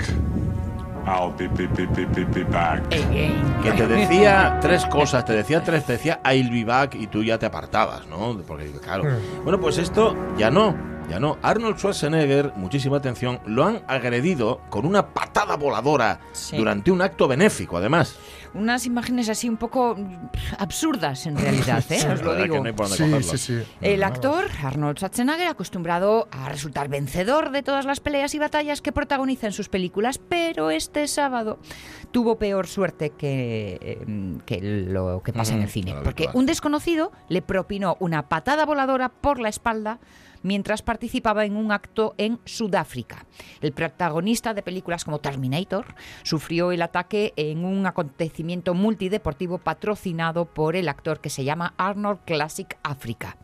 I'll be, be, be, be, be, be back. Que te decía tres cosas, te decía tres, te decía I'll be back y tú ya te apartabas, ¿no? Porque, claro. Bueno, pues esto ya no. Ya no. Arnold Schwarzenegger, muchísima atención, lo han agredido con una patada voladora Sí. durante un acto benéfico, además. Unas imágenes así un poco mm, absurdas en realidad, ¿eh? Os lo digo. no Sí, sí, sí. El actor Arnold Schwarzenegger, acostumbrado a resultar vencedor de todas las peleas y batallas que protagoniza en sus películas, pero este sábado tuvo peor suerte que, eh, que lo que pasa en el Ujú, cine. Porque un desconocido le propinó una patada voladora por la espalda mientras participaba en un acto en Sudáfrica. El protagonista de películas como Terminator sufrió el ataque en un acontecimiento multideportivo patrocinado por el actor que se llama Arnold Classic Africa.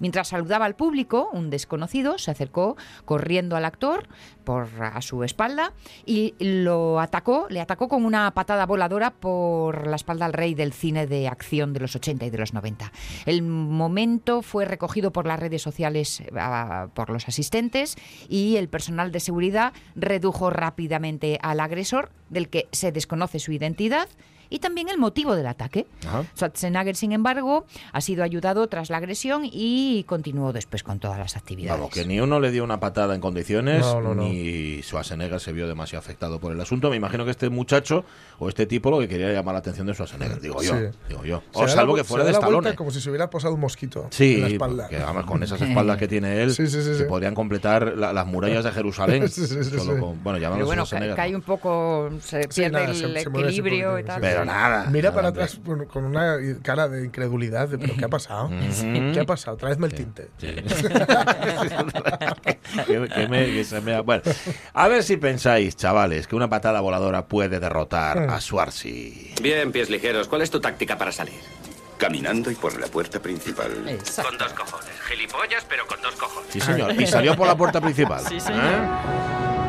Mientras saludaba al público, un desconocido se acercó corriendo al actor por a su espalda y lo atacó, le atacó con una patada voladora por la espalda al rey del cine de acción de los 80 y de los 90. El momento fue recogido por las redes sociales eh, por los asistentes y el personal de seguridad redujo rápidamente al agresor, del que se desconoce su identidad y también el motivo del ataque. Ajá. Schwarzenegger, sin embargo, ha sido ayudado tras la agresión y continuó después con todas las actividades. Vamos, que ni uno le dio una patada en condiciones, No, no, no. ni Schwarzenegger se vio demasiado afectado por el asunto. Me imagino que este muchacho o este tipo lo que quería llamar la atención de Schwarzenegger, digo yo. Sí. Digo yo. O salvo la que fuera se de Stallone. como si se hubiera posado un mosquito Sí, en la espalda. porque además con esas espaldas que tiene él, Sí, sí, sí, se sí. podrían completar la- las murallas de Jerusalén. Sí, sí, sí, solo sí. con- bueno, Pero bueno, cae un poco, se Sí, pierde nada, el se- equilibrio y tal. Pero nada. Mira nada, para hombre. atrás con, con una cara de incredulidad de ¿pero qué ha pasado? ¿Qué ha pasado? Tráeme el tinte. Sí. que, que me- que se me- bueno, a ver si pensáis, chavales, que una patada voladora puede derrotar a Schwarzy. Bien, pies ligeros. ¿Cuál es tu táctica para salir? Caminando y por la puerta principal. Exacto. Con dos cojones. Gilipollas, pero con dos cojones. Sí, señor. Y salió por la puerta principal. Sí, señor. ¿Eh?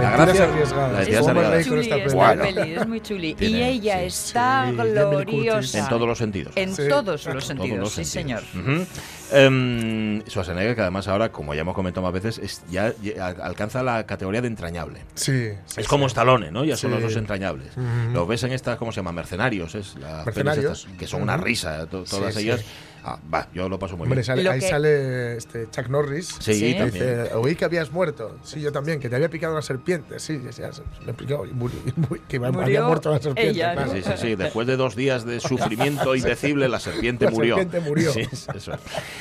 La gracia- la Es muy chuli esta esta peli. Bueno. peli, es muy chuli. y ella sí. está Sí, gloriosa. En todos los sentidos. En Sí. todos los Todos sentidos, los sí, sentidos. señor. Ujú. Em, Schwarzenegger, que además ahora, como ya hemos comentado más veces, es- ya, ya alcanza la categoría de entrañable. Sí, sí, es sí. como Stallone, ¿no? Ya son los dos entrañables. Ujú. Los ves en estas, ¿cómo se llama? Mercenarios, es las Mercenarios. estas, que son una risa, to- todas Sí, sí. ellas. Ah, va, yo lo paso muy Hombre, bien. sale- ahí que- sale este Chuck Norris. Sí, Sí. Dice, oí que habías muerto. Sí, yo también, que te había picado una serpiente. Sí, ya se- me y murió. y murió, que había Murió muerto la serpiente. ella, claro. ¿no? Sí, sí, sí. Después de dos días de sufrimiento indecible, la serpiente La murió. serpiente murió. Sí, eso es.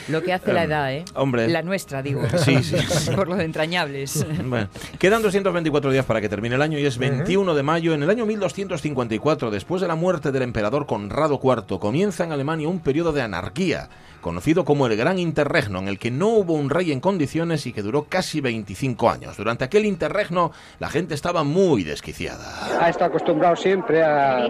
Lo que hace la Em, edad, ¿eh? hombre. La nuestra, digo. Sí, sí. Por lo de entrañables. Bueno, quedan 224 días para que termine el año y es 21 de mayo. En el año 1254, después de la muerte del emperador Conrado IV, comienza en Alemania un periodo de anarquía, Bahia conocido como el Gran Interregno, en el que no hubo un rey en condiciones y que duró casi 25 años. Durante aquel interregno, la gente estaba muy desquiciada. ha estado acostumbrado siempre a,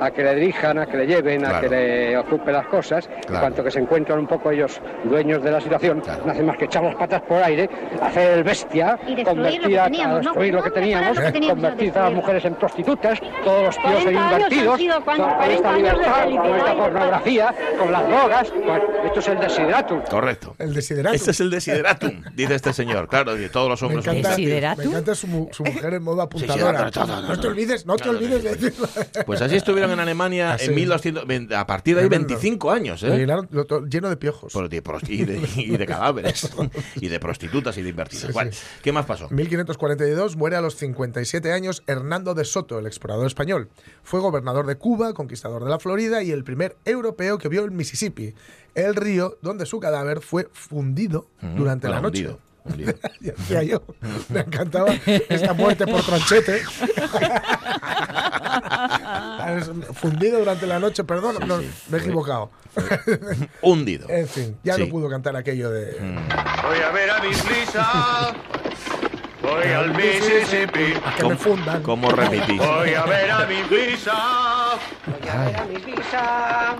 a que le dirijan, a que le lleven, a Claro. que le ocupe las cosas. En Claro. cuanto que se encuentran un poco ellos dueños de la situación, Claro. no hacen más que echar las patas por aire, hacer el bestia, Y convertir a, a destruir lo que teníamos, convertir a las mujeres en prostitutas, todos los tíos en 40 años han invertidos, con, cuando- con 40 esta libertad, con esta pornografía, con las drogas. Bueno, esto es el desideratum. Correcto. El desideratum. Este es el desideratum, dice este señor. Claro, de todos los Me hombres. encanta, son- ¿Desideratum? me encanta su, su mujer en modo sí, apuntadora. no, no, no, no, te olvides, no te olvides sí, de sí. decirlo. Pues así estuvieron en Alemania Así. en 1200, a partir de ahí Tremendo. 25 años, ¿eh? llenaron lo lleno de piojos. Pros- y, de, y de cadáveres, y de prostitutas y de invertidas. Sí, Bueno, sí. ¿Qué más pasó? 1542 muere a los 57 años Hernando de Soto, el explorador español. Fue gobernador de Cuba, conquistador de la Florida y el primer europeo que vio el Mississippi, el río donde su cadáver fue fundido durante la noche. hundido, decía yo, me encantaba esta muerte por tranchete. Es Fundido durante la noche, perdón, no, me he equivocado. Hundido. En fin, ya Sí. no pudo cantar aquello de. Voy a ver a Miss Lisa. Voy al Mississippi. que me fundan. ¿Cómo repetís? Voy a ver a Miss Lisa. Voy a ver a mis Lisa.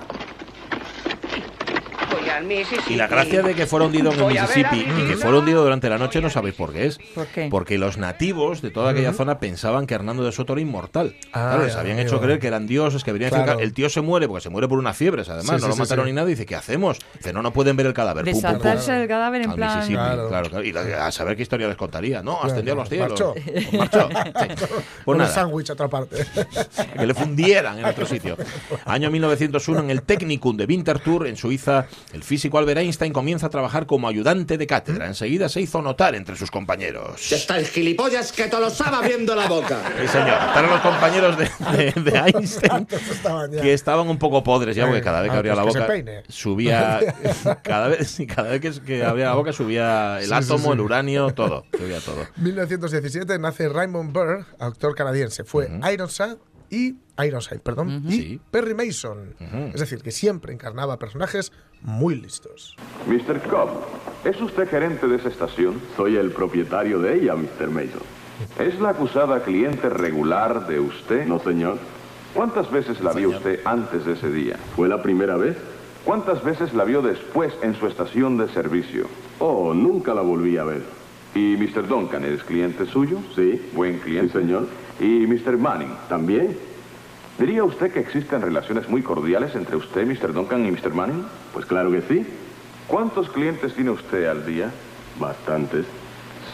Y la gracia de que fuera hundido en el Mississippi mi y que fuera hundido durante la noche no sabéis por qué es. ¿Por qué? Porque los nativos de toda aquella zona pensaban que Hernando de Soto era inmortal. Ah, claro, les habían hecho creer que eran dioses, que venían a Claro. decir, El tío se muere porque se muere por unas fiebres, además. Sí, no sí, lo sí, mataron sí. ni nada. Dice, ¿qué hacemos? Dice, no, no pueden ver el cadáver. Desatarse el cadáver en Al plan. Mississippi, Claro. claro. claro. Y la- a saber qué historia les contaría. No, ascendió a los cielos. Marchó. Pues marchó. Sí. Pues sándwich a otra parte. que le fundieran en otro sitio. Año 1901, en el Technicum de Winterthur, en Suiza, el físico Albert Einstein comienza a trabajar como ayudante de cátedra. Enseguida se hizo notar entre sus compañeros. Ya está el gilipollas que te lo estaba abriendo la boca. Sí, señor. Están los compañeros de, de- de Einstein Estaban que estaban un poco podres ya, porque cada vez que Ah, abría la pues boca subía. Cada vez, sí, cada vez que, que abría la boca subía el Sí, átomo, sí. el uranio, todo. Subía todo. 1917 nace Raymond Burr, actor canadiense. Fue Ironside y Ironside, perdón, y Sí. Perry Mason. Es decir, que siempre encarnaba personajes muy listos. Mr. Cobb, ¿es usted gerente de esa estación? Soy el propietario de ella, Mr. Mason. ¿Es la acusada cliente regular de usted? No, señor. ¿Cuántas veces la vio usted antes de ese día? ¿Fue la primera vez? ¿Cuántas veces la vio después en su estación de servicio? Oh, nunca la volví a ver. ¿Y Mr. Duncan es cliente suyo? Sí. ¿Buen cliente? Sí, señor. ¿Y Mr. Manning? También. ¿Diría usted que existen relaciones muy cordiales entre usted, Mr. Duncan y Mr. Manning? Pues claro que sí. ¿Cuántos clientes tiene usted al día? Bastantes.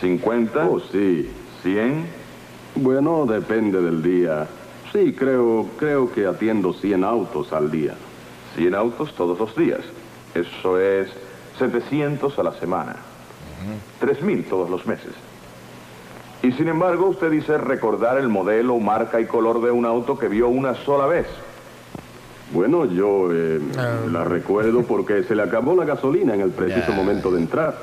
¿50? Oh, sí. ¿100? Bueno, depende del día. Sí, creo, creo que atiendo 100 autos al día. 100 autos todos los días. Eso es 700 a la semana. 3.000 todos los meses. Y sin embargo, usted dice recordar el modelo, marca y color de un auto que vio una sola vez. Bueno, yo eh, la recuerdo porque se le acabó la gasolina en el preciso momento de entrar.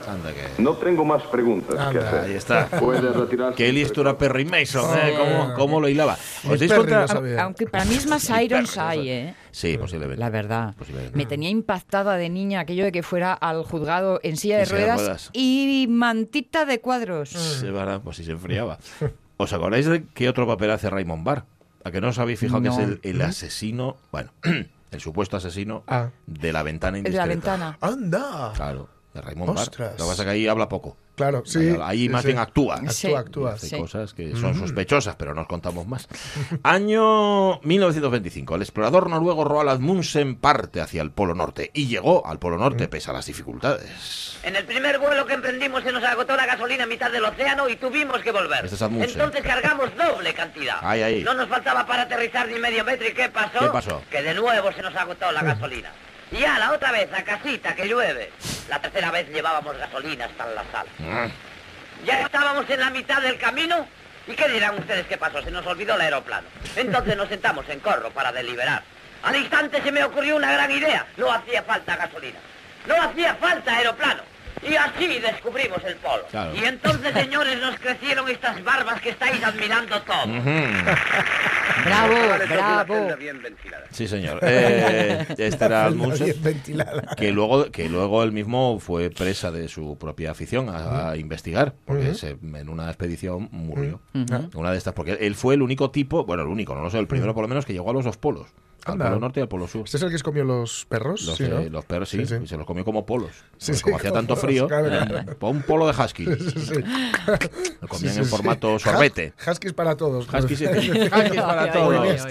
No tengo más preguntas que hacer. ahí está. Puede retirarse. Qué listo era Perry Mason, ¿eh? ¿Cómo, cómo lo hilaba? ¿Os dais Perry cuenta? lo sabía. Aunque para mí es más Ironside, ¿eh? Sí, posiblemente. La verdad. Posiblemente. Me tenía impactada de niña aquello de que fuera al juzgado en silla de En ruedas. y mantita de cuadros. Sí, verdad, pues si se enfriaba. ¿Os acordáis de qué otro papel hace Raymond Barr? ¿A que no os habéis fijado que es el, el asesino, bueno, el supuesto asesino Ah. de la ventana El de indiscreta? la ventana. anda. Claro, de Raymond Ostras. Barr. Lo que pasa es que ahí habla poco. Claro, sí. Ahí, ahí sí, más sí. bien actúa. Actúa, Sí. actúa. Hace Sí. cosas que son sospechosas, pero no os contamos más. Año 1925. El explorador noruego Roald Amundsen parte hacia el Polo Norte y llegó al Polo Norte pese a las dificultades. En el primer vuelo que emprendimos se nos agotó la gasolina a mitad del océano y tuvimos que volver. Este es. Entonces cargamos doble cantidad. Ay, ay. No nos faltaba para aterrizar ni medio metro. ¿Y qué pasó? ¿Qué pasó? Que de nuevo se nos agotó la gasolina. Y ya la otra vez a casita que llueve. La tercera vez llevábamos gasolina hasta en la sala. Mm. Ya estábamos en la mitad del camino. ¿Y qué dirán ustedes qué pasó? Se nos olvidó el aeroplano. Entonces nos sentamos en corro para deliberar. Al instante se me ocurrió una gran idea. No hacía falta gasolina. No hacía falta aeroplano. Y así descubrimos el polo. Claro. Y entonces, señores, nos crecieron estas barbas que estáis admirando todos. Bravo, bravo. celda bien ventilada. Sí, señor. Eh, este. Bien ventilada. que luego que luego él mismo fue presa de su propia afición a, a investigar porque se- en una expedición murió una de estas porque él fue el único tipo bueno el único no lo sé el primero por lo menos que llegó a los dos polos al polo norte y al polo sur ¿Este es el que se comió los perros? los, Sí, de- ¿no? los perros sí, Sí, sí. y se los comió como polos Sí, Porque sí, como hacía como tanto polos, frío claro. eh, pon un polo de husky Sí, sí. lo comían Sí, en formato sí. sorbete Hus- Huskies para todos. Huskies, huskies para todos.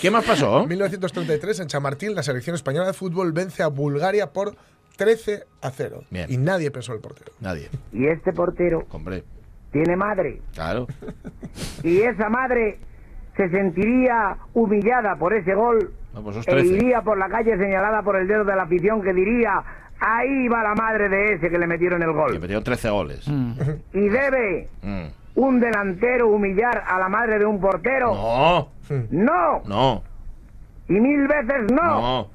¿qué más pasó? 1933, en Chamartín, la selección española de fútbol vence a Bulgaria por 13 a 0. Bien. Y nadie pensó el portero. nadie Y este portero hombre tiene madre. claro Y esa madre se sentiría humillada por ese gol Vamos, esos e 13 iría por la calle señalada por el dedo de la afición que diría, ahí va la madre de ese que le metieron el gol. metieron 13 goles Y debe Mm. un delantero humillar a la madre de un portero. no No. no Y mil veces no. no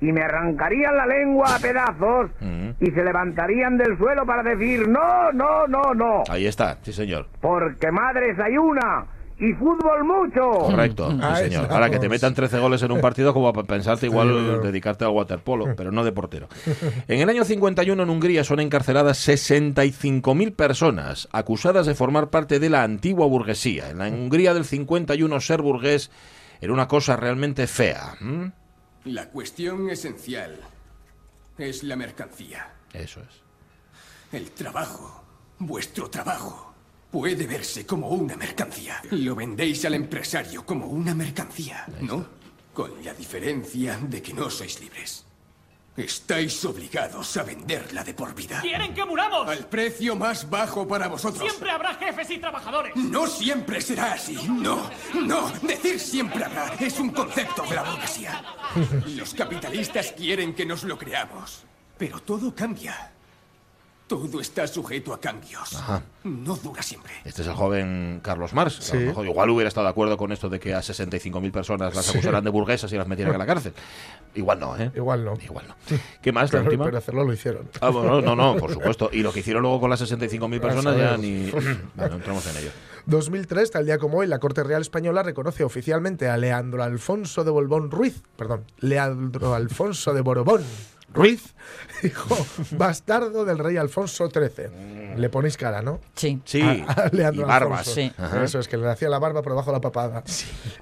Y me arrancarían la lengua a pedazos Mm. y se levantarían del suelo para decir, no, no, no, no. Ahí está, sí señor. Porque madres hay una y fútbol mucho. Correcto, sí, Ahí señor. estamos. Ahora que te metan 13 goles en un partido, como para pensarte igual dedicarte al waterpolo, pero no de portero. En el año 51 en Hungría son encarceladas 65.000 personas acusadas de formar parte de la antigua burguesía. En la Hungría del 51 ser burgués era una cosa realmente fea. La cuestión esencial es la mercancía. Eso es. El trabajo, vuestro trabajo, puede verse como una mercancía. Lo vendéis al empresario como una mercancía, ¿no? Con la diferencia de que no sois libres. Estáis obligados a venderla de por vida. ¡Quieren que muramos! Al precio más bajo para vosotros. Siempre habrá jefes y trabajadores. No siempre será así. No, no. Decir siempre habrá es un concepto de la burguesía. Los capitalistas quieren que nos lo creamos. Pero todo cambia. Todo está sujeto a cambios. Ajá. No dura siempre. Este es el joven Carlos Marx. A lo Sí. mejor igual hubiera estado de acuerdo con esto de que a 65.000 personas las Sí. acusaran de burguesas y las metieran en la cárcel. Igual no, ¿eh? Igual no. Igual no. ¿Qué más? la Pero, última? pero hacerlo lo hicieron. Ah, bueno, no, no, por supuesto. Y lo que hicieron luego con las 65.000 Ya personas ya ni... Bueno, entramos en ello. 2003, tal día como hoy, la Corte Real Española reconoce oficialmente a Leandro Alfonso de Borbón Ruiz, perdón, Leandro Alfonso de Borbón Ruiz, hijo bastardo del rey Alfonso XIII. Le ponéis cara, ¿no? Sí. Sí, A, a Leandro y barbas. Alfonso. Sí. Ajá. Eso es, que le hacía la barba por debajo de la papada.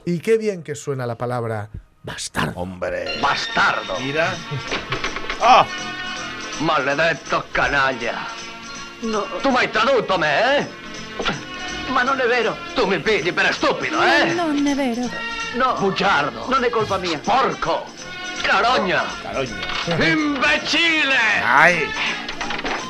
Y qué bien que suena la palabra bastardo. Hombre. Bastardo. Mira. ¡Ah! Maledetto canaglia. No. Tu mi hai traduto me, eh? Ma non è vero. Tu mi pigli per stupido, eh? Non è vero. No. Bugiardo. Non è colpa mia. Porco. Carogna. Carogna. Imbecille. ¡Ay!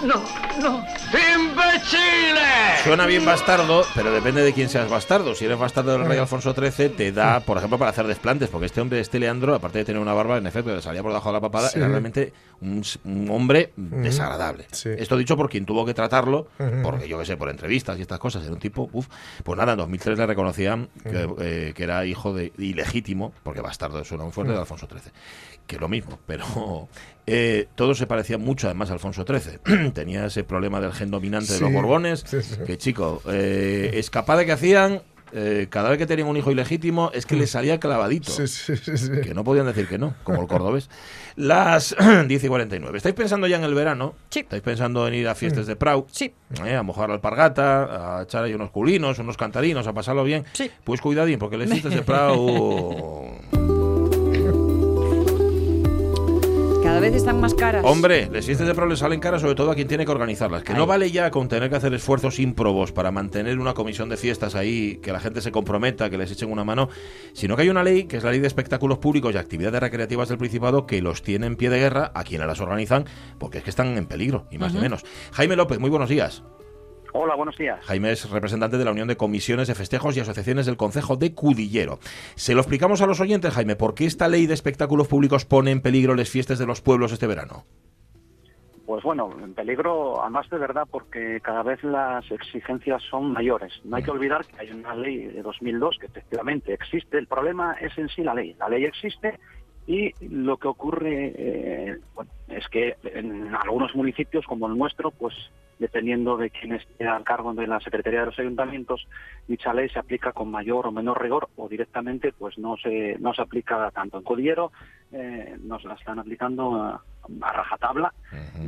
No, no. Imbecille. Suena bien bastardo, pero depende de quién seas bastardo. Si eres bastardo del rey Alfonso XIII, te da, por ejemplo, para hacer desplantes, porque este hombre, este Leandro, aparte de tener una barba, en efecto, que le salía por debajo de la papada, Sí. era realmente un, hombre desagradable. Sí. Esto dicho por quien tuvo que tratarlo, porque yo qué sé, por entrevistas y estas cosas, era un tipo, uff, pues nada, en 2003 le reconocían que, eh, que era hijo de ilegítimo, porque bastardo suena muy fuerte, de Alfonso XIII. Que lo mismo, pero eh, todo se parecía mucho además a Alfonso XIII. Tenía ese problema del gen dominante de los Borbones, sí, sí. que chico, eh, escapada que hacían, eh, cada vez que tenían un hijo ilegítimo, es que les salía clavadito. Sí, sí, sí, sí. Que no podían decir que no, como el cordobés. Las 10 y 49. ¿Estáis pensando ya en el verano? Sí. ¿Estáis pensando en ir a fiestas de Prau? Sí. Eh, a mojar la alpargata, a echar ahí unos culinos, unos cantarinos, a pasarlo bien. Sí. Pues cuidadín, porque las fiestas de Prau... Cada vez están más caras. Hombre, las fiestas de Prau le salen caras sobre todo a quien tiene que organizarlas. Que no vale ya con tener que hacer esfuerzos ímprobos para mantener una comisión de fiestas ahí, que la gente se comprometa, que les echen una mano, sino que hay una ley, que es la ley de espectáculos públicos y actividades recreativas del Principado, que los tiene en pie de guerra a quienes las organizan, porque es que están en peligro, y más ni Ujú. menos. Jaime López, muy buenos días. Hola, buenos días. Jaime es representante de la Unión de Comisiones de Festejos y Asociaciones del Concejo de Cudillero. Se lo explicamos a los oyentes, Jaime, ¿por qué esta ley de espectáculos públicos pone en peligro las fiestas de los pueblos este verano? Pues bueno, en peligro, además de verdad, porque cada vez las exigencias son mayores. No hay que olvidar que hay una ley de 2002 que efectivamente existe. El problema es en sí la ley. La ley existe y lo que ocurre eh, bueno, es que en algunos municipios como el nuestro, pues dependiendo de quién esté al cargo de la Secretaría de los Ayuntamientos, dicha ley se aplica con mayor o menor rigor o directamente pues no se, no se aplica tanto en Codillero, eh, nos la están aplicando a, a rajatabla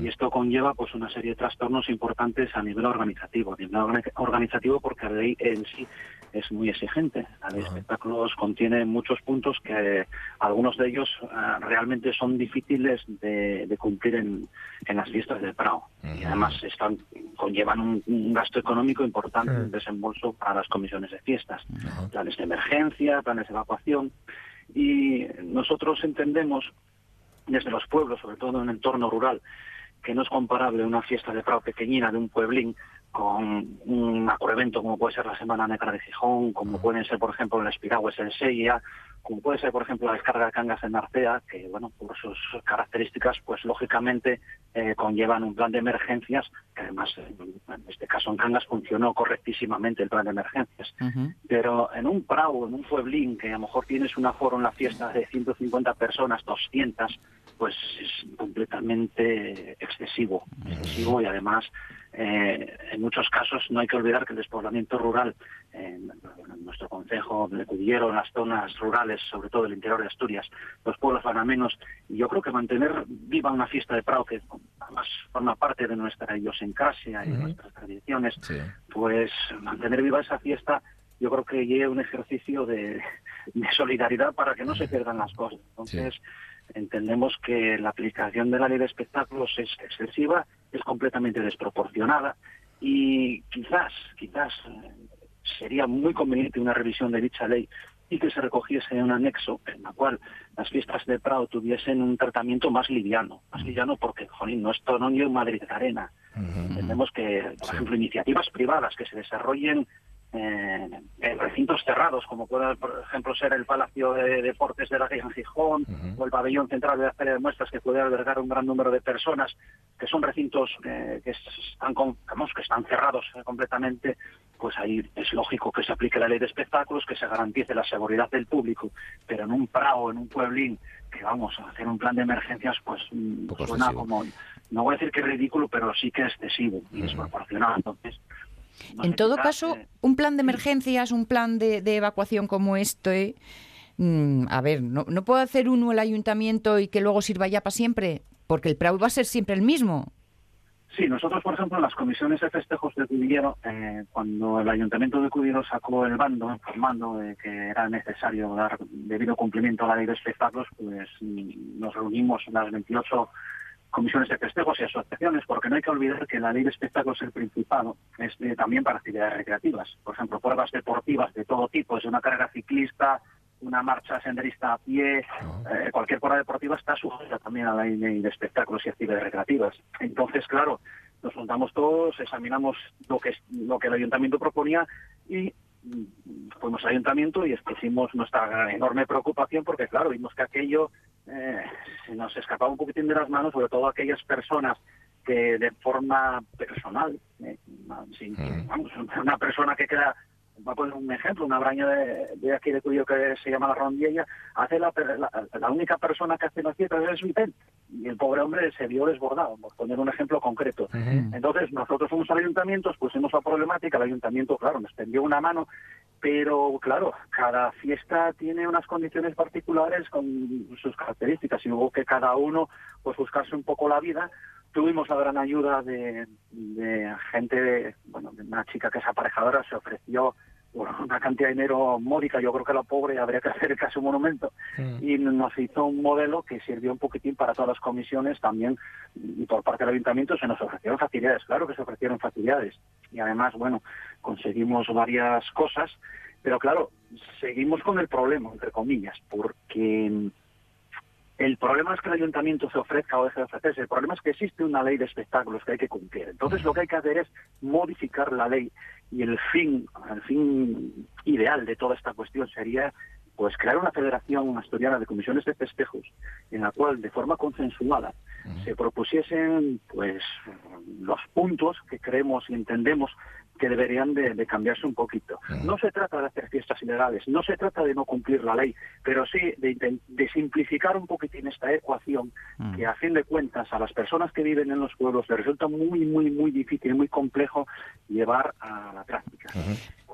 y esto conlleva pues una serie de trastornos importantes a nivel organizativo. A nivel orga- organizativo porque la ley en sí es muy exigente. La ley de espectáculos contiene muchos puntos que algunos de ellos eh, realmente son difíciles de, de cumplir en, en las fiestas de Prado. Y además están conllevan un, un gasto económico importante, un desembolso para las comisiones de fiestas. Planes de emergencia, planes de evacuación. Y nosotros entendemos desde los pueblos, sobre todo en un entorno rural, que no es comparable una fiesta de Prado pequeñina de un pueblín con un macroevento como puede ser la Semana Negra de Gijón, como pueden ser, por ejemplo, el Espiragües en Sella, como puede ser, por ejemplo, la descarga de Cangas en Artea, que, bueno, por sus características, pues lógicamente eh, conllevan un plan de emergencias, que además, en este caso en Cangas, funcionó correctísimamente el plan de emergencias. Pero en un prado, en un pueblín, que a lo mejor tienes un aforo en la fiesta de 150 personas, 200, pues es completamente excesivo, excesivo y además eh, en muchos casos no hay que olvidar que el despoblamiento rural en, en nuestro concejo de Cudillero, en las zonas rurales, sobre todo el interior de Asturias, los pueblos van a menos. Y yo creo que mantener viva una fiesta de Prado que además forma parte de nuestra idiosincrasia y de nuestras tradiciones, pues mantener viva esa fiesta yo creo que lleva un ejercicio de, de solidaridad para que no se pierdan las cosas. Entonces, entendemos que la aplicación de la ley de espectáculos es excesiva, es completamente desproporcionada y quizás, quizás eh, sería muy conveniente una revisión de dicha ley y que se recogiese un anexo en la cual las fiestas de Prado tuviesen un tratamiento más liviano. Más liviano porque, jolín, no es Toronto y Madrid Arena. Entendemos que, por ejemplo, iniciativas privadas que se desarrollen eh, en recintos cerrados, como puede, por ejemplo, ser el Palacio de Deportes de la en Gijón o el Pabellón Central de la Feria de Muestras, que puede albergar un gran número de personas, que son recintos eh, que están con, digamos, que están cerrados eh, completamente, pues ahí es lógico que se aplique la ley de espectáculos, que se garantice la seguridad del público, pero en un prado, en un pueblín, que vamos a hacer un plan de emergencias, pues mm, Poco suena excesivo. como, no voy a decir que es ridículo, pero sí que es excesivo y desproporcionado. Entonces, En todo caso, un plan de emergencias, un plan de, de evacuación como este, mm, a ver, no, no puede hacer uno el ayuntamiento y que luego sirva ya para siempre, porque el PRAU va a ser siempre el mismo. Sí, nosotros, por ejemplo, en las comisiones de festejos de Cudillero, eh, cuando el Ayuntamiento de Cudillero sacó el bando informando de que era necesario dar debido cumplimiento a la ley de espectáculos, pues mm, nos reunimos en las 28 comisiones de festejos y asociaciones, porque no hay que olvidar que la ley de espectáculos el Principado es de- también para actividades recreativas. Por ejemplo, pruebas deportivas de todo tipo, desde una carrera ciclista, una marcha senderista a pie, eh, cualquier prueba deportiva está sujeta también a la ley de espectáculos y actividades recreativas. Entonces, claro, nos juntamos todos, examinamos lo que, lo que el ayuntamiento proponía y mm, fuimos al ayuntamiento y expusimos nuestra enorme preocupación porque, claro, vimos que aquello eh, se nos escapaba un poquitín de las manos, sobre todo aquellas personas que de forma personal, eh, sin- vamos, una persona que queda, voy a poner un ejemplo, una braña de, de aquí de Cuyo que se llama la Rondilla, hace la, la, la única persona que hace la fiesta es Vicente, y el pobre hombre se vio desbordado, por poner un ejemplo concreto. Entonces nosotros fuimos al ayuntamiento, pusimos la problemática, el ayuntamiento, claro, nos tendió una mano, pero claro, cada fiesta tiene unas condiciones particulares con sus características y hubo que cada uno pues buscarse un poco la vida. Tuvimos la gran ayuda de, de gente, bueno, de una chica que es aparejadora, se ofreció por una cantidad de dinero módica, yo creo que la pobre habría que hacer casi un monumento, y nos hizo un modelo que sirvió un poquitín para todas las comisiones también, y por parte del ayuntamiento se nos ofrecieron facilidades, claro que se ofrecieron facilidades, y además, bueno, conseguimos varias cosas, pero claro, seguimos con el problema, entre comillas, porque el problema es que el ayuntamiento se ofrezca o deje de ofrecerse. El problema es que existe una ley de espectáculos que hay que cumplir. Entonces lo que hay que hacer es modificar la ley y el fin, el fin ideal de toda esta cuestión sería pues crear una federación asturiana de comisiones de festejos en la cual de forma consensuada se propusiesen pues los puntos que creemos y entendemos que deberían de, de cambiarse un poquito. No se trata de hacer fiestas ilegales, no se trata de no cumplir la ley, pero sí de, de simplificar un poquitín esta ecuación que a fin de cuentas a las personas que viven en los pueblos les resulta muy, muy, muy difícil, muy complejo llevar a la práctica.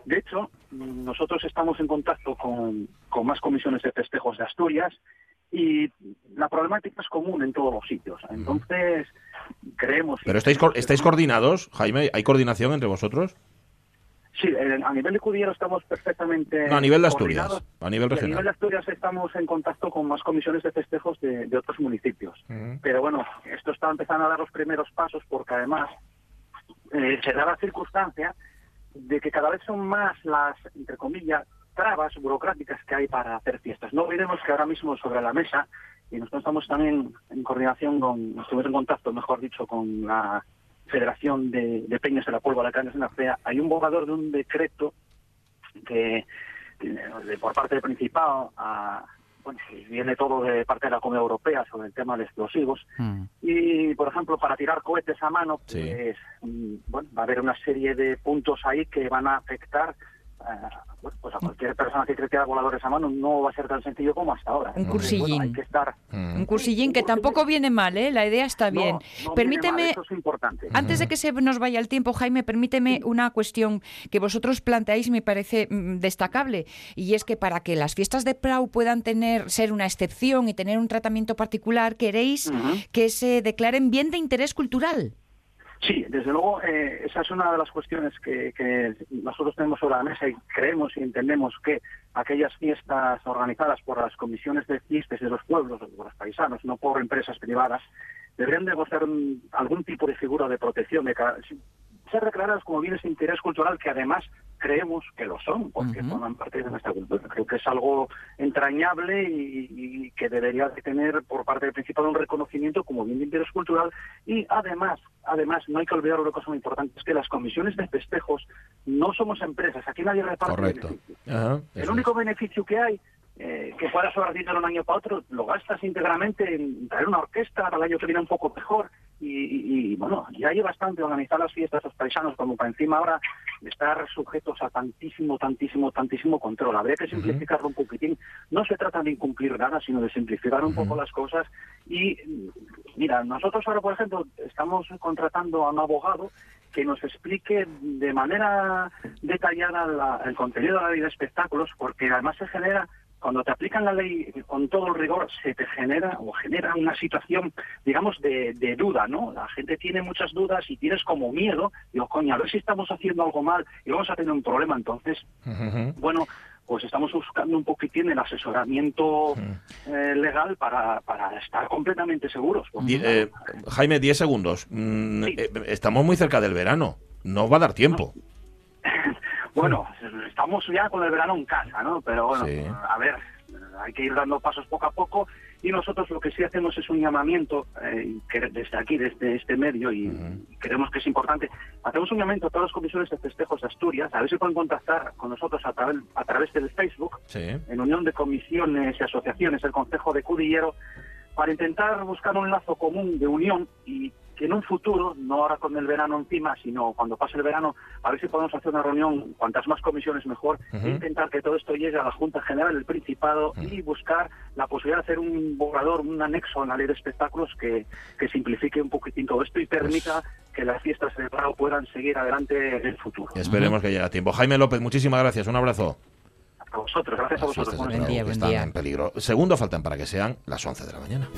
De hecho, mm, nosotros estamos en contacto con, con más comisiones de festejos de Asturias y la problemática es común en todos los sitios. Entonces, creemos... Pero estáis, co- estáis coordinados, Jaime, ¿hay coordinación entre vosotros? Sí, a nivel de Cudiero estamos perfectamente... No, a nivel de Asturias, a nivel Y A regional. nivel de Asturias estamos en contacto con más comisiones de festejos de, de otros municipios. Pero bueno, esto está empezando a dar los primeros pasos porque además eh, se da la circunstancia de que cada vez son más las, entre comillas, trabas burocráticas que hay para hacer fiestas. No olvidemos que ahora mismo sobre la mesa, y nosotros estamos también en coordinación con, estuvimos en contacto, mejor dicho, con la Federación de, de Peñas de la Puebla de Cañas en la Fea, hay un borrador de un decreto que, de- por parte del Principado a- bueno, viene todo de parte de la Comunidad Europea sobre el tema de explosivos. Y, por ejemplo, para tirar cohetes a mano, pues, mm, bueno, va a haber una serie de puntos ahí que van a afectar bueno, pues a cualquier persona que quiera tirar voladores a mano. No va a ser tan sencillo como hasta ahora. Un bueno, cursillín. hay que estar... Un cursillín que tampoco viene mal, ¿eh? La idea está bien. No, no viene mal, Permíteme, eso es importante. antes de que se nos vaya el tiempo, Jaime, permíteme una cuestión que vosotros planteáis y me parece mm, destacable. Y es que para que las fiestas de Prau puedan tener, ser una excepción y tener un tratamiento particular, queréis que se declaren bien de interés cultural. Sí, desde luego, eh, esa es una de las cuestiones que, que nosotros tenemos sobre la mesa y creemos y entendemos que aquellas fiestas organizadas por las comisiones de fiestas de los pueblos, de los paisanos, no por empresas privadas, deberían de gozar algún tipo de figura de protección, de ser declaradas como bienes de interés cultural que además creemos que lo son, porque forman parte de nuestra cultura. Creo que es algo entrañable y, y que debería de tener por parte del Principado un reconocimiento como bien de interés cultural y además, además, no hay que olvidar una cosa muy importante, es que las comisiones de festejos no somos empresas, aquí nadie reparte Correcto. beneficios. Ajá, El único beneficio que hay, eh, que pueda sobrar dinero un año para otro, lo gastas íntegramente en traer una orquesta para el año que viene un poco mejor. Y, y- y, bueno, ya hay bastante organizar las fiestas los paisanos, como para encima ahora estar sujetos a tantísimo, tantísimo, tantísimo control. Habría que simplificarlo un poquitín. No se trata de incumplir nada, sino de simplificar un poco las cosas. Y mira, nosotros ahora, por ejemplo, estamos contratando a un abogado que nos explique de manera detallada la- el contenido de la ley de espectáculos, porque además se genera, cuando te aplican la ley con todo el rigor, se te genera o genera una situación, digamos, de, de duda, ¿no? La gente tiene muchas dudas y tienes como miedo, digo, coño, a ver si estamos haciendo algo mal y vamos a tener un problema. Entonces, bueno, pues estamos buscando un poquitín el asesoramiento eh, legal para, para estar completamente seguros. eh, Jaime, 10 segundos. Mm, eh, estamos muy cerca del verano. No va a dar tiempo. Bueno, estamos ya con el verano en casa, ¿no? Pero bueno, Sí. a ver, hay que ir dando pasos poco a poco y nosotros lo que sí hacemos es un llamamiento eh, que desde aquí, desde este medio, y creemos que es importante, hacemos un llamamiento a todas las comisiones de festejos de Asturias, a ver si pueden contactar con nosotros a, través a través del Facebook, Sí. en unión de comisiones y asociaciones, el Consejo de Cudillero, para intentar buscar un lazo común de unión y que en un futuro, no ahora con el verano encima, sino cuando pase el verano, a ver si podemos hacer una reunión, cuantas más comisiones mejor, e intentar que todo esto llegue a la Junta General del Principado y buscar la posibilidad de hacer un borrador, un anexo en la ley de espectáculos que, que simplifique un poquitín todo esto y permita que las fiestas de Prado puedan seguir adelante en el futuro. Esperemos que llegue a tiempo. Jaime López, muchísimas gracias. Un abrazo. A vosotros, gracias a vosotros. Días. que están en peligro. Segundo faltan para que sean las 11 de la mañana.